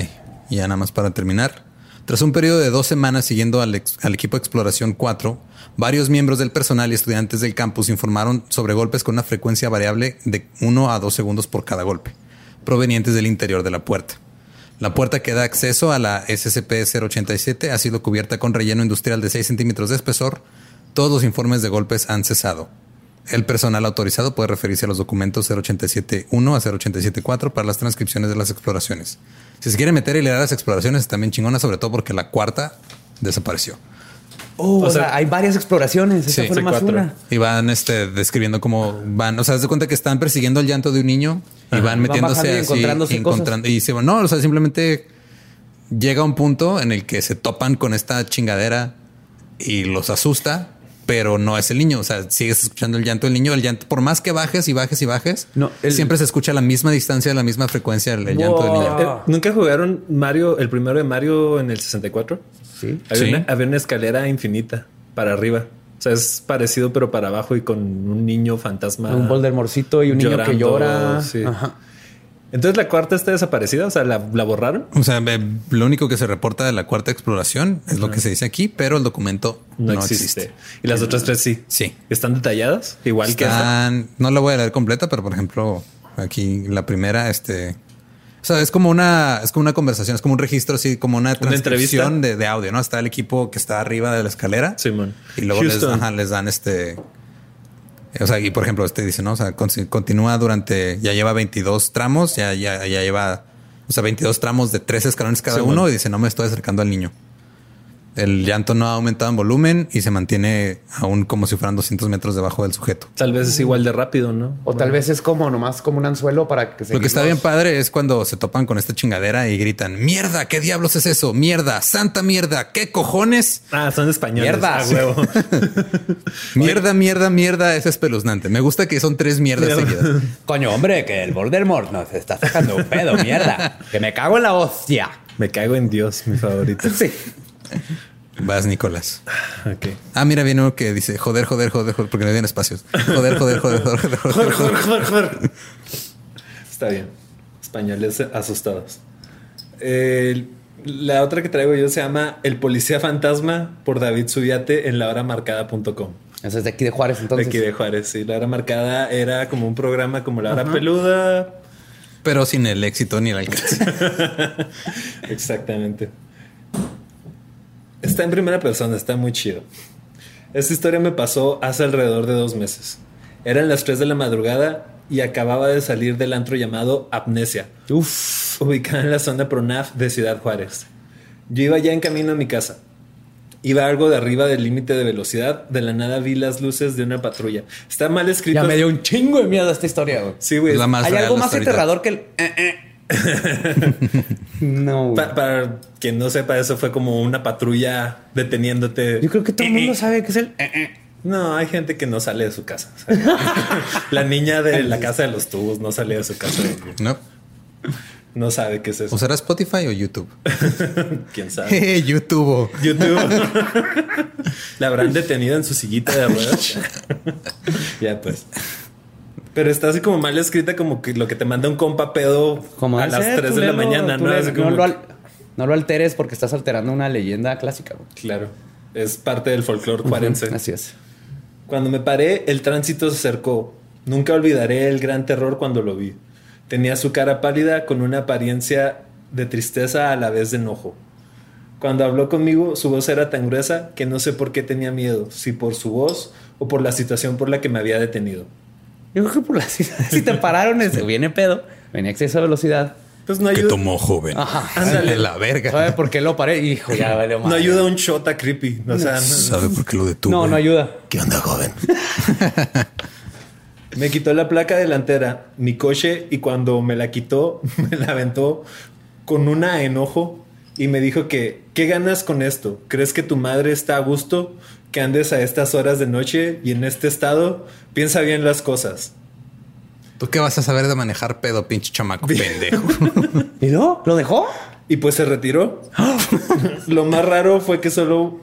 y ya nada más para terminar. Tras un periodo de dos semanas siguiendo al, equipo exploración 4, varios miembros del personal y estudiantes del campus informaron sobre golpes con una frecuencia variable de 1 a 2 segundos por cada golpe, provenientes del interior de la puerta. La puerta que da acceso a la SCP-087 ha sido cubierta con relleno industrial de 6 centímetros de espesor. Todos los informes de golpes han cesado. El personal autorizado puede referirse a los documentos 087.1 a 087.4 para las transcripciones de las exploraciones. Si se quiere meter y leer las exploraciones, también chingona, sobre todo porque la cuarta desapareció. Oh, o, O sea, sea, hay varias exploraciones. Esa sí, fue una. Y van este, describiendo cómo van. O sea, de cuenta que están persiguiendo el llanto de un niño y van Van metiéndose y así, encontrándose encontrando. Y se van, no, o sea, simplemente llega un punto en el que se topan con esta chingadera y los asusta, pero no es el niño. O sea, sigues escuchando el llanto del niño. El llanto, por más que bajes y bajes y bajes, No, el- siempre se escucha a la misma distancia, a la misma frecuencia el, el llanto del niño. Eh, ¿Nunca jugaron Mario, el primero de Mario en el 64? Sí. Había, Sí. Una, había una escalera infinita para arriba. O sea, es parecido, pero para abajo y con un niño fantasma. Un Voldemorcito y un niño que llora. sí. Ajá. Entonces la cuarta está desaparecida, o sea, la, la borraron. O sea, lo único que se reporta de la cuarta exploración es lo que se dice aquí, pero el documento No, no, existe. existe. Y las otras tres sí. Sí. Están detalladas, igual que esta. Están, no la voy a leer completa, pero por ejemplo, aquí la primera, este, o sea, es como una, es como una conversación, es como un registro, así como una transcripción de, de audio, ¿no? Está el equipo que está arriba de la escalera Simón. y luego les, Houston. ajá, les dan este, o sea, y por ejemplo, este dice, ¿no? O sea, con- continúa durante, ya lleva 22 tramos, ya, ya, ya lleva, o sea, 22 tramos de tres escalones cada Sí, uno bueno. y dice, no me estoy acercando al niño. El llanto no ha aumentado en volumen y se mantiene aún como si fueran 200 metros debajo del sujeto. Tal vez es igual de rápido, ¿no? O tal vez es como nomás como un anzuelo para que se. Lo que está bien padre es cuando se topan con esta chingadera y gritan, mierda, ¿qué diablos es eso? Mierda, santa mierda, ¿qué cojones? Ah, son españoles. Mierda. Ah, huevo. Mierda, mierda, mierda, es espeluznante. Me gusta que son tres mierdas Mierda. seguidas. Coño, hombre, que el Voldemort nos está sacando un pedo, mierda. Que me cago en la hostia. Me cago en Dios, mi favorito. Sí. Vas, Nicolás. Ah, mira, viene uno que dice, joder, joder, joder, joder, porque le den espacios. Joder, joder, joder, joder, joder, joder, joder. joder, joder. Está bien. Españoles asustados. El- la otra que traigo yo se llama El Policía Fantasma por David Subiate en lahoramarcada.com. Eso es de aquí de Juárez, De entonces. aquí de Juárez, sí. La hora marcada era como un programa como La Hora Peluda. Pero sin el éxito ni el alcance. Exactamente. Está en primera persona, está muy chido. Esta historia me pasó hace alrededor de dos meses. Eran las 3 de la madrugada y acababa de salir del antro llamado Amnesia, Uf. ubicada en la zona Pronaf de Ciudad Juárez. Yo iba ya en camino a mi casa Iba algo de arriba del límite de velocidad. De la nada vi las luces de una patrulla. Está mal escrito. Ya me dio un chingo de miedo esta historia, güey. Sí, güey. Hay real algo más aterrador que el... eh, eh. no. Pa- para quien no sepa, eso fue como una patrulla deteniéndote. Yo creo que todo el mundo sabe que es el... eh, eh. No, hay gente que no sale de su casa. O la niña de la casa de los tubos no sale de su casa. No. No sabe qué es eso. ¿Usará Spotify o YouTube? ¿Quién sabe? YouTube. YouTube. la habrán detenido en su sillita de ruedas. ya, pues. Pero está así como mal escrita, como que lo que te manda un compa pedo Como a las 3 tú de la mañana, ¿no? como lo, que- al- no lo alteres porque estás alterando una leyenda clásica. Claro. Es parte del folclore cuarense. Así es. Cuando me paré, el tránsito se acercó. Nunca olvidaré el gran terror cuando lo vi. Tenía su cara pálida con una apariencia de tristeza a la vez de enojo. Cuando habló conmigo, su voz era tan gruesa que no sé por qué tenía miedo, si por su voz o por la situación por la que me había detenido. Yo creo que por la si te pararon, ese viene pedo, venía exceso de velocidad. Pues no ¿Qué ayuda, tomó, joven? Ajá. Ándale, la verga. ¿Sabe por qué lo paré? Hijo, ya vale no ayuda un shot a creepy. O sea, no- ¿Sabe por qué lo detuvo? No, no ayuda. ¿Qué onda, joven? Me quitó la placa delantera, mi coche, y cuando me la quitó, me la aventó con una enojo y me dijo que, ¿qué ganas con esto? ¿Crees que tu madre está a gusto? Que andes a estas horas de noche y en este estado, piensa bien las cosas. ¿Tú qué vas a saber de manejar pedo, pinche chamaco pendejo? ¿Y no? ¿Lo dejó? Y pues se retiró. Lo más raro fue que solo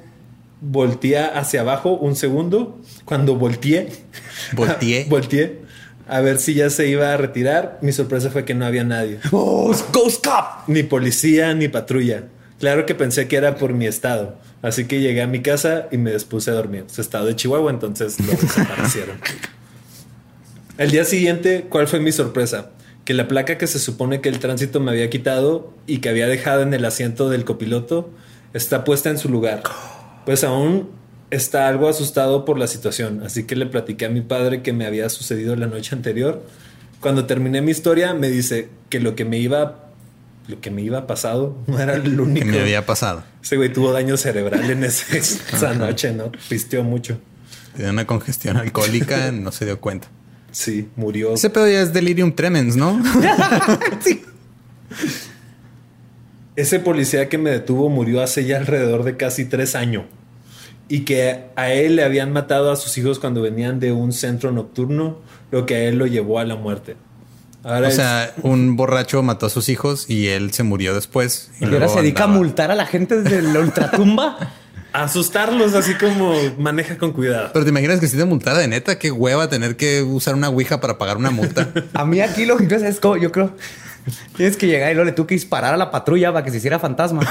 volteé hacia abajo un segundo. Cuando volteé, Volteé. volteé a ver si ya se iba a retirar. Mi sorpresa fue que no había nadie. ¡Oh, Ghost Cop! Ni policía ni patrulla. Claro que pensé que era por mi estado. Así que llegué a mi casa y me dispuse a dormir. Su estado de Chihuahua, entonces lo desaparecieron. El día siguiente, ¿cuál fue mi sorpresa? Que la placa que se supone que el tránsito me había quitado y que había dejado en el asiento del copiloto está puesta en su lugar. Pues aún está algo asustado por la situación, así que le platiqué a mi padre que me había sucedido la noche anterior. Cuando terminé mi historia, me dice que lo que me iba lo que me iba pasado no era lo que único. me había pasado. Ese güey tuvo daño cerebral en ese- esa noche, ¿no? Pisteó mucho. Tenía una congestión alcohólica, no se dio cuenta. Sí, murió. Ese pedo ya es delirium tremens, ¿no? Ese policía que me detuvo murió hace ya alrededor de casi tres años. Y que a él le habían matado a sus hijos cuando venían de un centro nocturno, lo que a él lo llevó a la muerte. Ahora O es- sea, un borracho mató a sus hijos y él se murió después. Y ahora se dedica andaba- a multar a la gente desde la ultratumba. asustarlos así como maneja con cuidado. Pero te imaginas que si te multara de neta, qué hueva tener que usar una ouija para pagar una multa. A mí aquí lo que pasa es como yo creo. Tienes que llegar y luego le tuve que disparar a la patrulla para que se hiciera fantasma.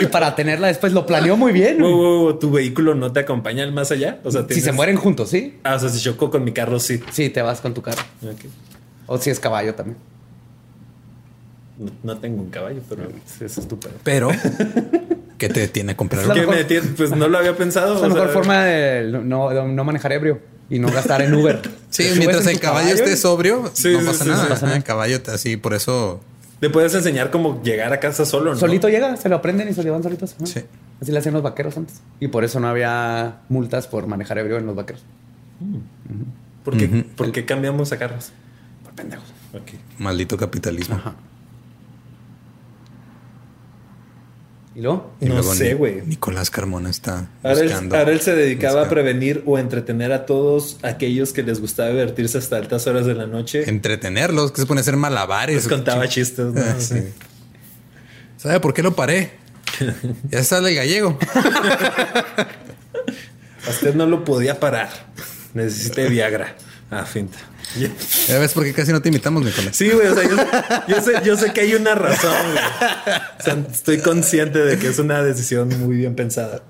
y para tenerla después lo planeó muy bien. Wow, wow, wow, ¿Tu vehículo no te acompaña al más allá? O sea, Si se mueren juntos, ¿sí? Ah, o sea, si chocó con mi carro, sí. Sí, te vas con tu carro. Ok. O si es caballo también. No, no tengo un caballo, pero es estúpido. Pero, ¿qué te detiene a comprar ¿Qué mejor- me detiene? Pues no lo había pensado. Es la mejor sea, forma de no, de no manejar ebrio y no gastar en Uber. Sí, mientras en el caballo esté sobrio, Sí, no sí, pasa sí, nada. sí, pasa nada. El caballo así, por eso. Le puedes enseñar cómo llegar a casa solo, ¿no? Solito llega, se lo aprenden y se lo llevan solitos. ¿no? Sí. Así le hacían los vaqueros antes. Y por eso no había multas por manejar ebrio en los vaqueros. ¿Por qué, por qué cambiamos a carros? Por pendejos. Ok. Maldito capitalismo. Ajá. ¿Y luego? Y No luego sé, Ni- güey. Nicolás Carmona está Ahora él, buscando. ahora él se dedicaba a prevenir o entretener a todos aquellos que les gustaba divertirse hasta altas horas de la noche. entretenerlos, que se pone a hacer malabares. Les contaba chistes. ¿no? Ah, sí. ¿Sabe por qué lo paré? ya sale el gallego. A usted no lo podía parar. Necesita Viagra. Ah, finta. Ya. Ya ves por qué casi no te invitamos, Nicolás. Sí, güey. O sea, yo, yo sé, yo sé que hay una razón, güey. O sea, estoy consciente de que es una decisión muy bien pensada.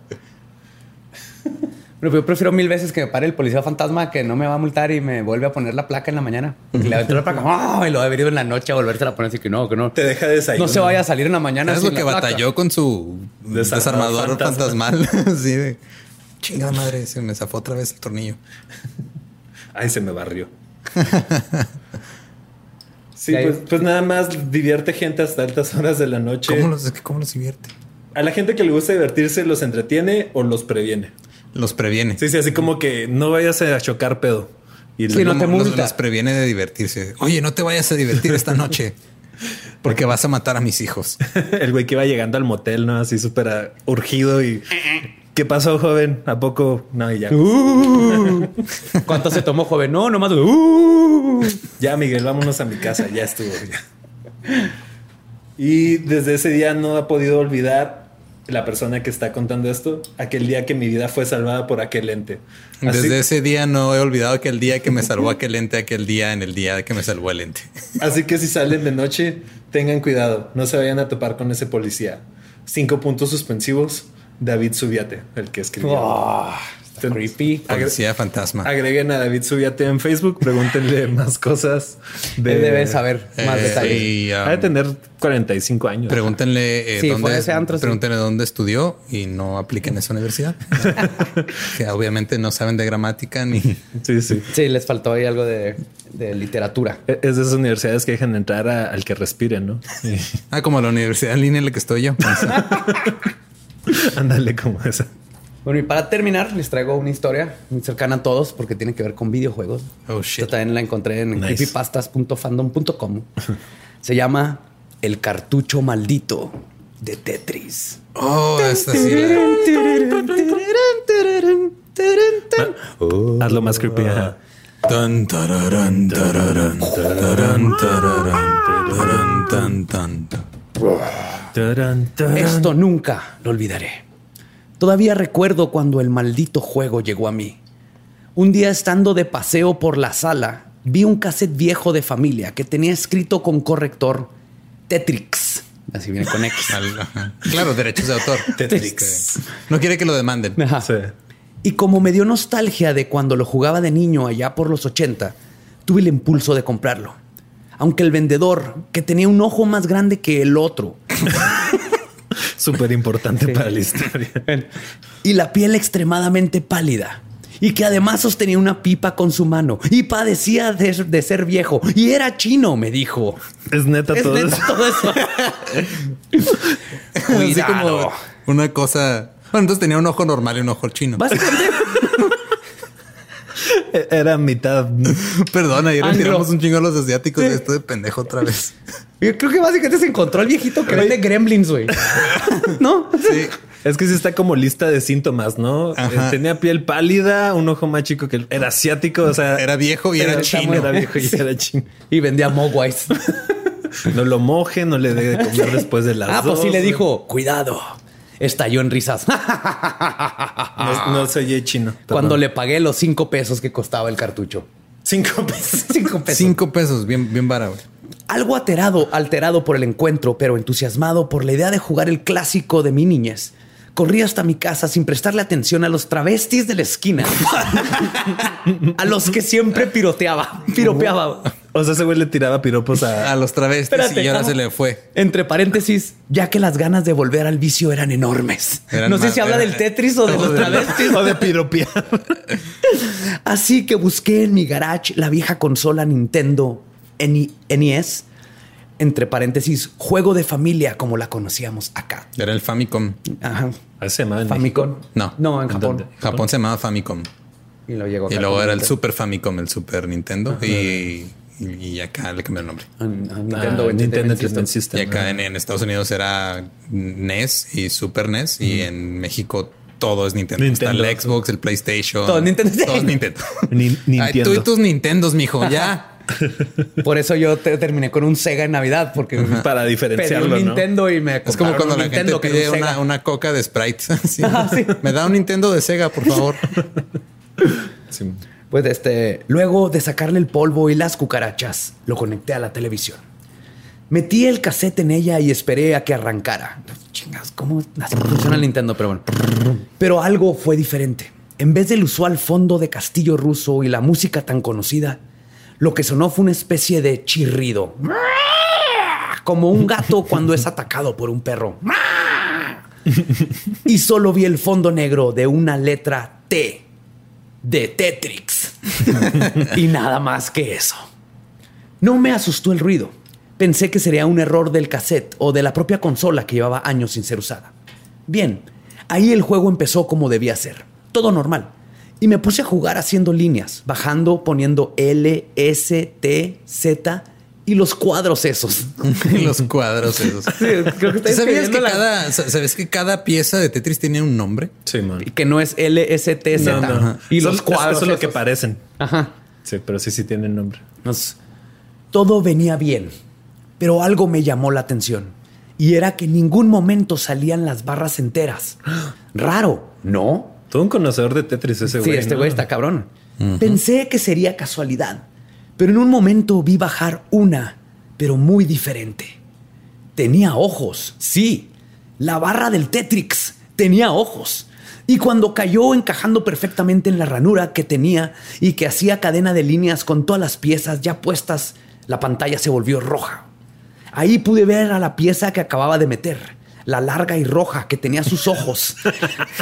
Pero yo prefiero mil veces que me pare el policía fantasma que no me va a multar y me vuelve a poner la placa en la mañana. Y le aventó la placa ¡ah! y lo ha venido en la noche a volverse a poner así que no, que no. Te deja desayunar. No se vaya a salir en la mañana. ¿Sabes lo que placa. batalló con su Desarmador desarmador fantasma. fantasmal? sí, de chingada madre, se me zafó otra vez el tornillo. Ay, se me barrió. Sí, pues, pues nada más divierte gente hasta altas horas de la noche. ¿Cómo los, cómo los divierte? A la gente que le gusta divertirse, ¿los entretiene o los previene? Los previene. Sí, sí, así como que no vayas a chocar pedo. Y Sí, no te Los- multa. los previene de divertirse. Oye, no te vayas a divertir esta noche porque vas a matar a mis hijos. el güey que iba llegando al motel, ¿no? Así súper ah, urgido y... ¿Qué pasó, joven? ¿A poco? No, y ya. Uh. ¿Cuánto se tomó, joven? No, nomás. Uh. Ya, Miguel, vámonos a mi casa. Ya estuvo. ya. Y desde ese día no ha podido olvidar la persona que está contando esto, aquel día que mi vida fue salvada por aquel ente. Así, Desde ese día no he olvidado que el día que me salvó aquel ente, aquel día en el día que me salvó el ente. así que si salen de noche, tengan cuidado. No se vayan a topar con ese policía. Cinco puntos suspensivos. David Subiate, el que escribió. Está creepy. Policía fantasma. Agreguen a David Subiate en Facebook, pregúntenle más cosas. De... Él debe saber más Eh, detalles. y, um, Ha de tener 45 años. Pregúntenle, eh, Sí, dónde, ese antro, sí. pregúntenle dónde estudió y no apliquen esa universidad. que obviamente no saben de gramática ni... Sí, sí. Sí, les faltó ahí algo de, de literatura. E- Es de esas universidades que dejan entrar a- al que respire, ¿no? Ah, como la universidad en línea en la que estoy yo. Ándale como esa. Bueno, y para terminar, les traigo una historia muy cercana a todos porque tiene que ver con videojuegos. Oh, shit. Yo también la encontré en Nice. creepypastas.fandom.com. Se llama El cartucho maldito de Tetris. Oh, esta sí. la- Hazlo más creepy. ajá. Tan, tararán, tararán, tararán, Tarán, tarán. Esto nunca lo olvidaré. Todavía recuerdo cuando el maldito juego llegó a mí. Un día estando de paseo por la sala, vi un cassette viejo de familia que tenía escrito con corrector Tetrix. Así viene con X. Claro, derechos de autor. Tetrix. No quiere que lo demanden. Ajá. Sí. Y como me dio nostalgia de cuando lo jugaba de niño allá por los 80, tuve el impulso de comprarlo. Aunque el vendedor, que tenía un ojo más grande que el otro, Súper importante para la historia. y la piel extremadamente pálida, y que además sostenía una pipa con su mano, y padecía de, de ser viejo, y era chino, me dijo. Es neta Es todo neta eso. todo eso. Así Cuidado. como una cosa. Bueno, entonces tenía un ojo normal y un ojo chino. Básicamente, Era mitad. Perdona, ayer retiramos un chingo a los asiáticos de esto de pendejo otra vez. yo creo que básicamente se encontró el viejito que vende gremlins, güey. ¿No? Sí. Es que sí está como lista de síntomas, ¿no? Ajá. Eh, Tenía piel pálida, un ojo más chico que el... Era asiático, o sea... Era viejo y era Pero chino. Era viejo y era chino. Y vendía mogwais. No lo moje, no le dé de comer después de las Ah, pues sí dos. le dijo, cuidado. Estalló en risas. No, no se oye chino. Cuando le pagué los cinco pesos que costaba el cartucho. Cinco pesos. Cinco pesos. Cinco pesos, bien, bien güey. Algo alterado, alterado por el encuentro, pero entusiasmado por la idea de jugar el clásico de mi niñez. Corrí hasta mi casa sin prestarle atención a los travestis de la esquina. a los que siempre piroteaba, piropeaba. O sea, ese güey le tiraba piropos a... A los travestis Espérate, y ahora se le fue. Entre paréntesis, ya que las ganas de volver al vicio eran enormes. Eran no sé más- si habla era- del Tetris o de los travestis. o de piropear. Así que busqué en mi garage la vieja consola Nintendo NI NES, entre paréntesis, juego de familia como la conocíamos acá. Era el Famicom. Ajá. Así se llamaba en Famicom. No. No, en ¿En Japón. dónde? Japón se llamaba Famicom. Y luego llegó Y luego era el Nintendo. Super Famicom, el Super Nintendo. Y, y acá le cambió el nombre. A- a Nintendo, Nintendo, Entertainment Nintendo System. System. Y acá Ah. en, en Estados Unidos era NES y Super NES. Y en México todo es Nintendo. Nintendo. Está el Xbox, el PlayStation. Todo Nintendo. Todo es Nintendo. Ni- Ay, tú Nintendo. y tus Nintendos, mijo. Ya. Por eso yo te- terminé con un Sega en Navidad, porque Para pedí diferenciarlo, un ¿no? Nintendo y me Es como cuando un la Nintendo gente pide un una, una coca de Sprite. Sí. Ajá, sí. Me da un Nintendo de Sega, por favor. Sí. Pues este, luego de sacarle el polvo y las cucarachas, lo conecté a la televisión. Metí el cassette en ella y esperé a que arrancara. Chingas, ¿cómo así funciona el Nintendo? Pero bueno. Pero algo fue diferente. En vez del usual fondo de castillo ruso y la música tan conocida, lo que sonó fue una especie de chirrido. Como un gato cuando es atacado por un perro. Y solo vi el fondo negro de una letra T de Tetrix. y nada más que eso. No me asustó el ruido. Pensé que sería un error del cassette o de la propia consola que llevaba años sin ser usada. Bien, ahí el juego empezó como debía ser. Todo normal. Y me puse a jugar haciendo líneas, bajando, poniendo L, S, T, Z y los cuadros esos. los cuadros esos. creo que ¿Sabías que, cada, ¿Sabes que cada pieza de Tetris tiene un nombre? Sí, man. Y que no es L, S, T, Z. Y los cuadros. Eso es lo que parecen. Ajá. Sí, pero sí, sí tienen nombre. todo venía bien, pero algo me llamó la atención. Y era que en ningún momento salían las barras enteras. Raro, ¿no? Todo un conocedor de Tetris ese güey. Sí, este güey está cabrón. Pensé que sería casualidad, pero en un momento vi bajar una, pero muy diferente. Tenía ojos, sí. La barra del Tetrix tenía ojos. Y cuando cayó encajando perfectamente en la ranura que tenía y que hacía cadena de líneas con todas las piezas ya puestas, la pantalla se volvió roja. Ahí pude ver a la pieza que acababa de meter la larga y roja que tenía sus ojos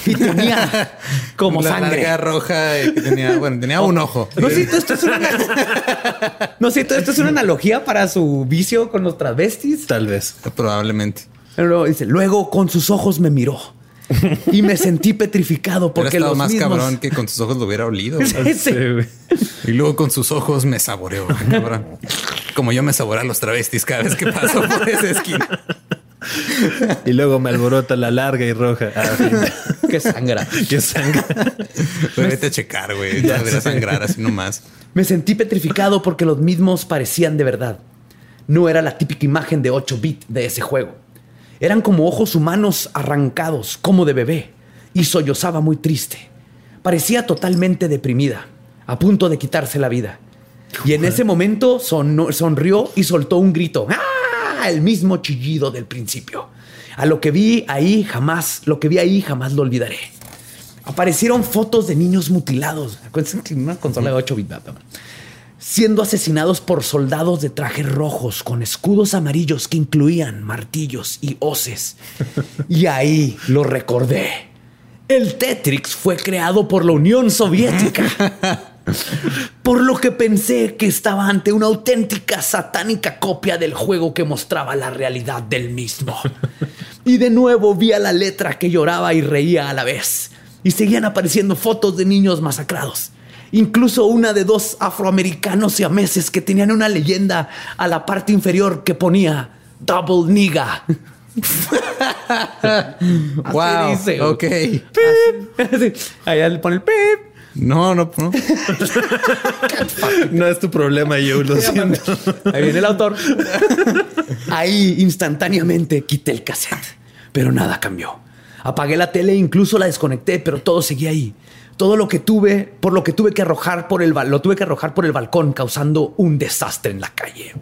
y tenía como la sangre. larga roja que tenía, bueno, tenía un ojo. No sé, esto es una, no sé, esto es una analogía para su vicio con los travestis. Tal vez. Probablemente. Pero dice, luego con sus ojos me miró y me sentí petrificado porque lo más mismos... cabrón que con sus ojos lo hubiera olido. Sí, sí. Y luego con sus ojos me saboreó, cabrón. Como yo me saboreo a los travestis cada vez que paso por esa esquina. Y luego me alborota la larga y roja. Ah, que sangra. que sangra. Pero vete a checar, güey. No debería sangrar así nomás. Me sentí petrificado porque los mismos parecían de verdad. No era la típica imagen de 8 bits de ese juego. Eran como ojos humanos arrancados, como de bebé, y sollozaba muy triste. Parecía totalmente deprimida, a punto de quitarse la vida. Y en ese momento son- sonrió y soltó un grito. ¡Ah! El mismo chillido del principio. A lo que vi ahí jamás, lo que vi ahí jamás lo olvidaré. Aparecieron fotos de niños mutilados. Acuérdense una consola de 8 bits. Siendo asesinados por soldados de trajes rojos con escudos amarillos que incluían martillos y hoces. Y ahí lo recordé. El Tetrix fue creado por la Unión Soviética. Por lo que pensé que estaba ante una auténtica satánica copia del juego que mostraba la realidad del mismo. Y de nuevo vi a la letra que lloraba y reía a la vez. Y seguían apareciendo fotos de niños masacrados. Incluso una de dos afroamericanos siameses que tenían una leyenda a la parte inferior que ponía Double Niga. wow. dice, ok. Así. Allá le pone el pip. No, no, no. No es tu problema, yo lo siento. Ahí viene el autor. Ahí instantáneamente quité el cassette, pero nada cambió. Apagué la tele, incluso la desconecté, pero todo seguía ahí. Todo lo que tuve, por lo que tuve que arrojar por el lo tuve que arrojar por el balcón, causando un desastre en la calle.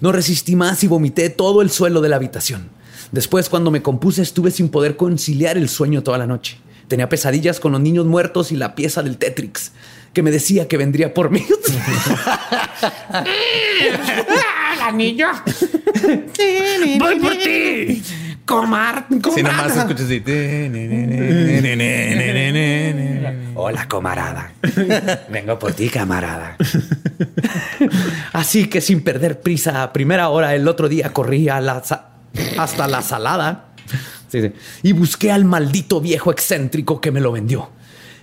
No resistí más y vomité todo el suelo de la habitación. Después, cuando me compuse, estuve sin poder conciliar el sueño toda la noche. Tenía pesadillas con los niños muertos y la pieza del Tetrix, que me decía que vendría por mí. ¡La niña! ¡Voy por ti! ¡Comar! Si nomás escuchas así. Hola, camarada. Vengo por ti, camarada. Así que sin perder prisa, a primera hora el otro día corrí a la sa- hasta la salada Sí, sí. y busqué al maldito viejo excéntrico que me lo vendió.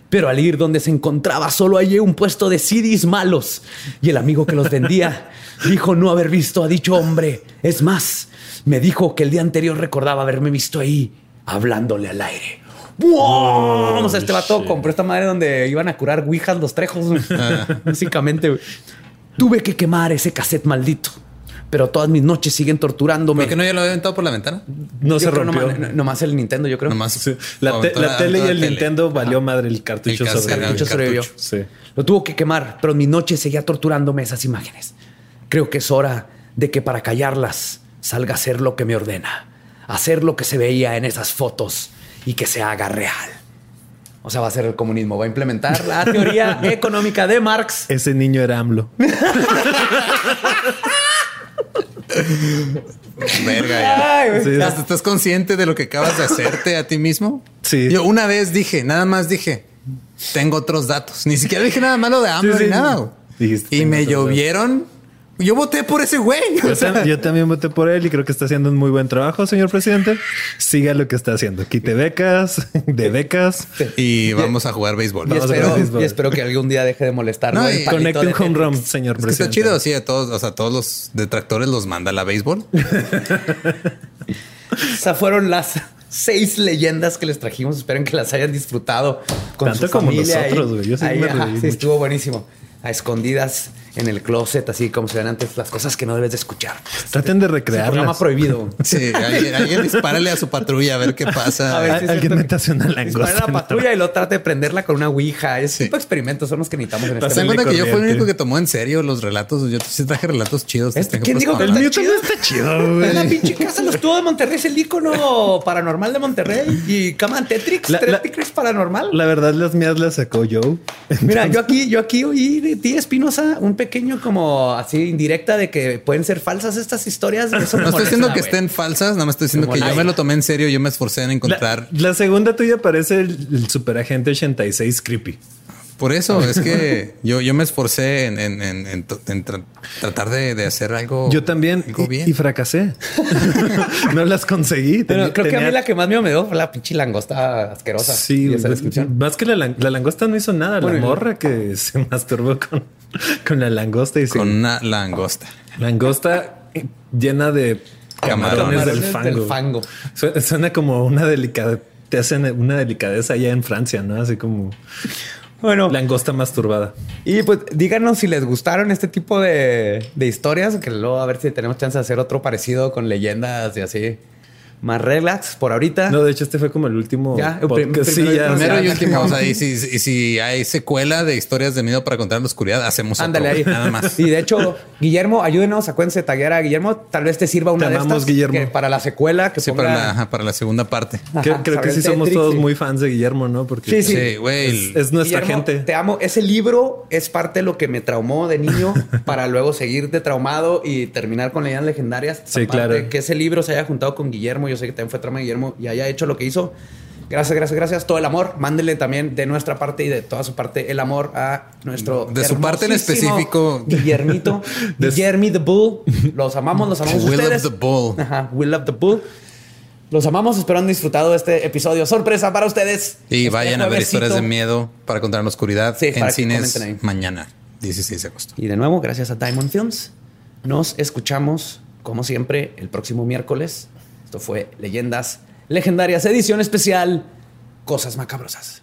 Pero al ir donde se encontraba, solo hallé un puesto de CDs malos. Y el amigo que los vendía dijo no haber visto a dicho hombre. Es más, me dijo que el día anterior recordaba haberme visto ahí hablándole al aire. ¡Wow! o sea, este vato compró esta madre donde iban a curar ouijas los trejos. güey. Básicamente. Tuve que quemar ese cassette maldito. Pero todas mis noches siguen torturándome. ¿Por qué no ya lo había aventado por la ventana? No Yo se rompió. Nomás, nomás el Nintendo, yo creo. Nomás. Sí. La, te- aventó la tele y el la tele. Nintendo valió madre el cartucho El sobre el cartucho sobrevivió. Sí. Lo tuvo que quemar, pero en mi noche seguía torturándome esas imágenes. Creo que es hora de que para callarlas salga a hacer lo que me ordena. Hacer lo que se veía en esas fotos y que se haga real. O sea, va a ser el comunismo. Va a implementar la teoría económica de Marx. Ese niño era AMLO. Verga, ya. Ay, güey. Sí. ¿Estás, estás consciente de lo que acabas de hacerte a ti mismo? Sí. Yo una vez dije, nada más dije, tengo otros datos. Ni siquiera dije nada malo de hambre Sí, sí. ni nada. Dijiste, y me llovieron Yo voté por ese güey. Yo, tam- yo también voté por él y creo que está haciendo un muy buen trabajo, señor presidente. Siga lo que está haciendo. Quite becas, de becas. Y vamos a jugar béisbol. Y espero, jugar béisbol. y espero que algún día deje de molestar. No, Conecte un home run, señor Es que está presidente. chido, sí, a todos, o sea, todos los detractores los manda la béisbol. Esas fueron las seis leyendas que les trajimos. Esperen que las hayan disfrutado con Tanto su como familia nosotros, ahí. güey. Yo sí Ahí, me ajá, reí sí, mucho. estuvo buenísimo. A escondidas en el closet, así como se ven antes, las cosas que no debes de escuchar. Traten de Es un programa prohibido. Sí, alguien, alguien dispárale a su patrulla a ver qué pasa. A ver, es alguien métase una Dispara langosta. la patrulla y lo trate de prenderla con una ouija. Ese Sí. tipo de experimentos son los que necesitamos en este ¿Se dan el cuenta que yo fui el único que tomó en serio los relatos? Yo sí traje relatos chidos. Este, ¿quién dijo que El mío chido? también está chido, En la güey. pinche casa los tuvo de Monterrey, es el ícono paranormal de Monterrey. Y cama Tetrix, La- tres la- Tetrix paranormal. La verdad, las mías las sacó Joe. Mira, yo aquí, yo aquí oí de ti, Espinosa, un pequeño como así indirecta de que pueden ser falsas estas historias. y Eso me No estoy diciendo que estén falsas, nada más estoy diciendo que yo me lo tomé en serio. Yo me esforcé en encontrar. la segunda tuya parece el, el superagente 86 creepy. Por eso es que yo, yo me esforcé en, en- en- en to- en tra- tratar de, de hacer algo. Yo también algo y, bien. y fracasé. no las conseguí. Pero Tenía- creo que a mí la que más miedo me dio fue la pinche langosta asquerosa. Sí, esa descripción. más que la, lang- la langosta no hizo nada. Bueno, la morra que se masturbó con, con la langosta y se- con una langosta. langosta llena de camarones, Camarones del fango. fango. Su- Suena como una delicadeza. Te hacen una delicadeza allá en Francia, ¿no? Así como Bueno, langosta masturbada. y pues díganos si les gustaron este tipo de, de historias, que luego a ver si tenemos chance de hacer otro parecido con leyendas y así. Más relax por ahorita. No, de hecho, este fue como el último Ya, el podcast. Sí, primero ya, y Primero ya, y último. O sea, y si, y si hay secuela de historias de miedo para contar en la oscuridad, hacemos otro, Ándale ahí. güey, nada más. Y de hecho, Guillermo, ayúdenos, acuérdense de taguear a Guillermo. Tal vez te sirva una Te de amamos, estas Guillermo. que para la secuela que Sí, ponga- para la, ajá, para la segunda parte. Creo, Ajá, creo sobre que sí somos todos sí. muy fans de Guillermo, ¿no? Porque Sí, sí. Sí, güey. es, es nuestra Guillermo, gente. Te amo. Ese libro es parte de lo que me traumó de niño para luego seguir de traumado y terminar con leyendas legendarias. Sí, Aparte, claro. Que ese libro se haya juntado con Guillermo. Yo sé que también fue trauma de Guillermo y haya hecho lo que hizo. Gracias, gracias, gracias. Todo el amor. Mándele también de nuestra parte y de toda su parte el amor a nuestro. De su parte en específico. Guillermito. Guillermi the Bull. Los amamos, los amamos. We love ustedes. the bull. Ajá. We love the Bull. Los amamos. Espero han disfrutado este episodio. Sorpresa para ustedes. Y Este vayan a ver historias de miedo para contar en la oscuridad Sí, en cines mañana, 16 de agosto. Y de nuevo, gracias a Diamond Films. Nos escuchamos, como siempre, el próximo miércoles. Esto fue Leyendas Legendarias, edición especial, Cosas Macabrosas.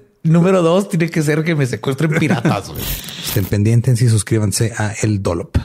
Número dos, tiene que ser que me secuestren piratas. Estén pendientes y suscríbanse a El Dolop.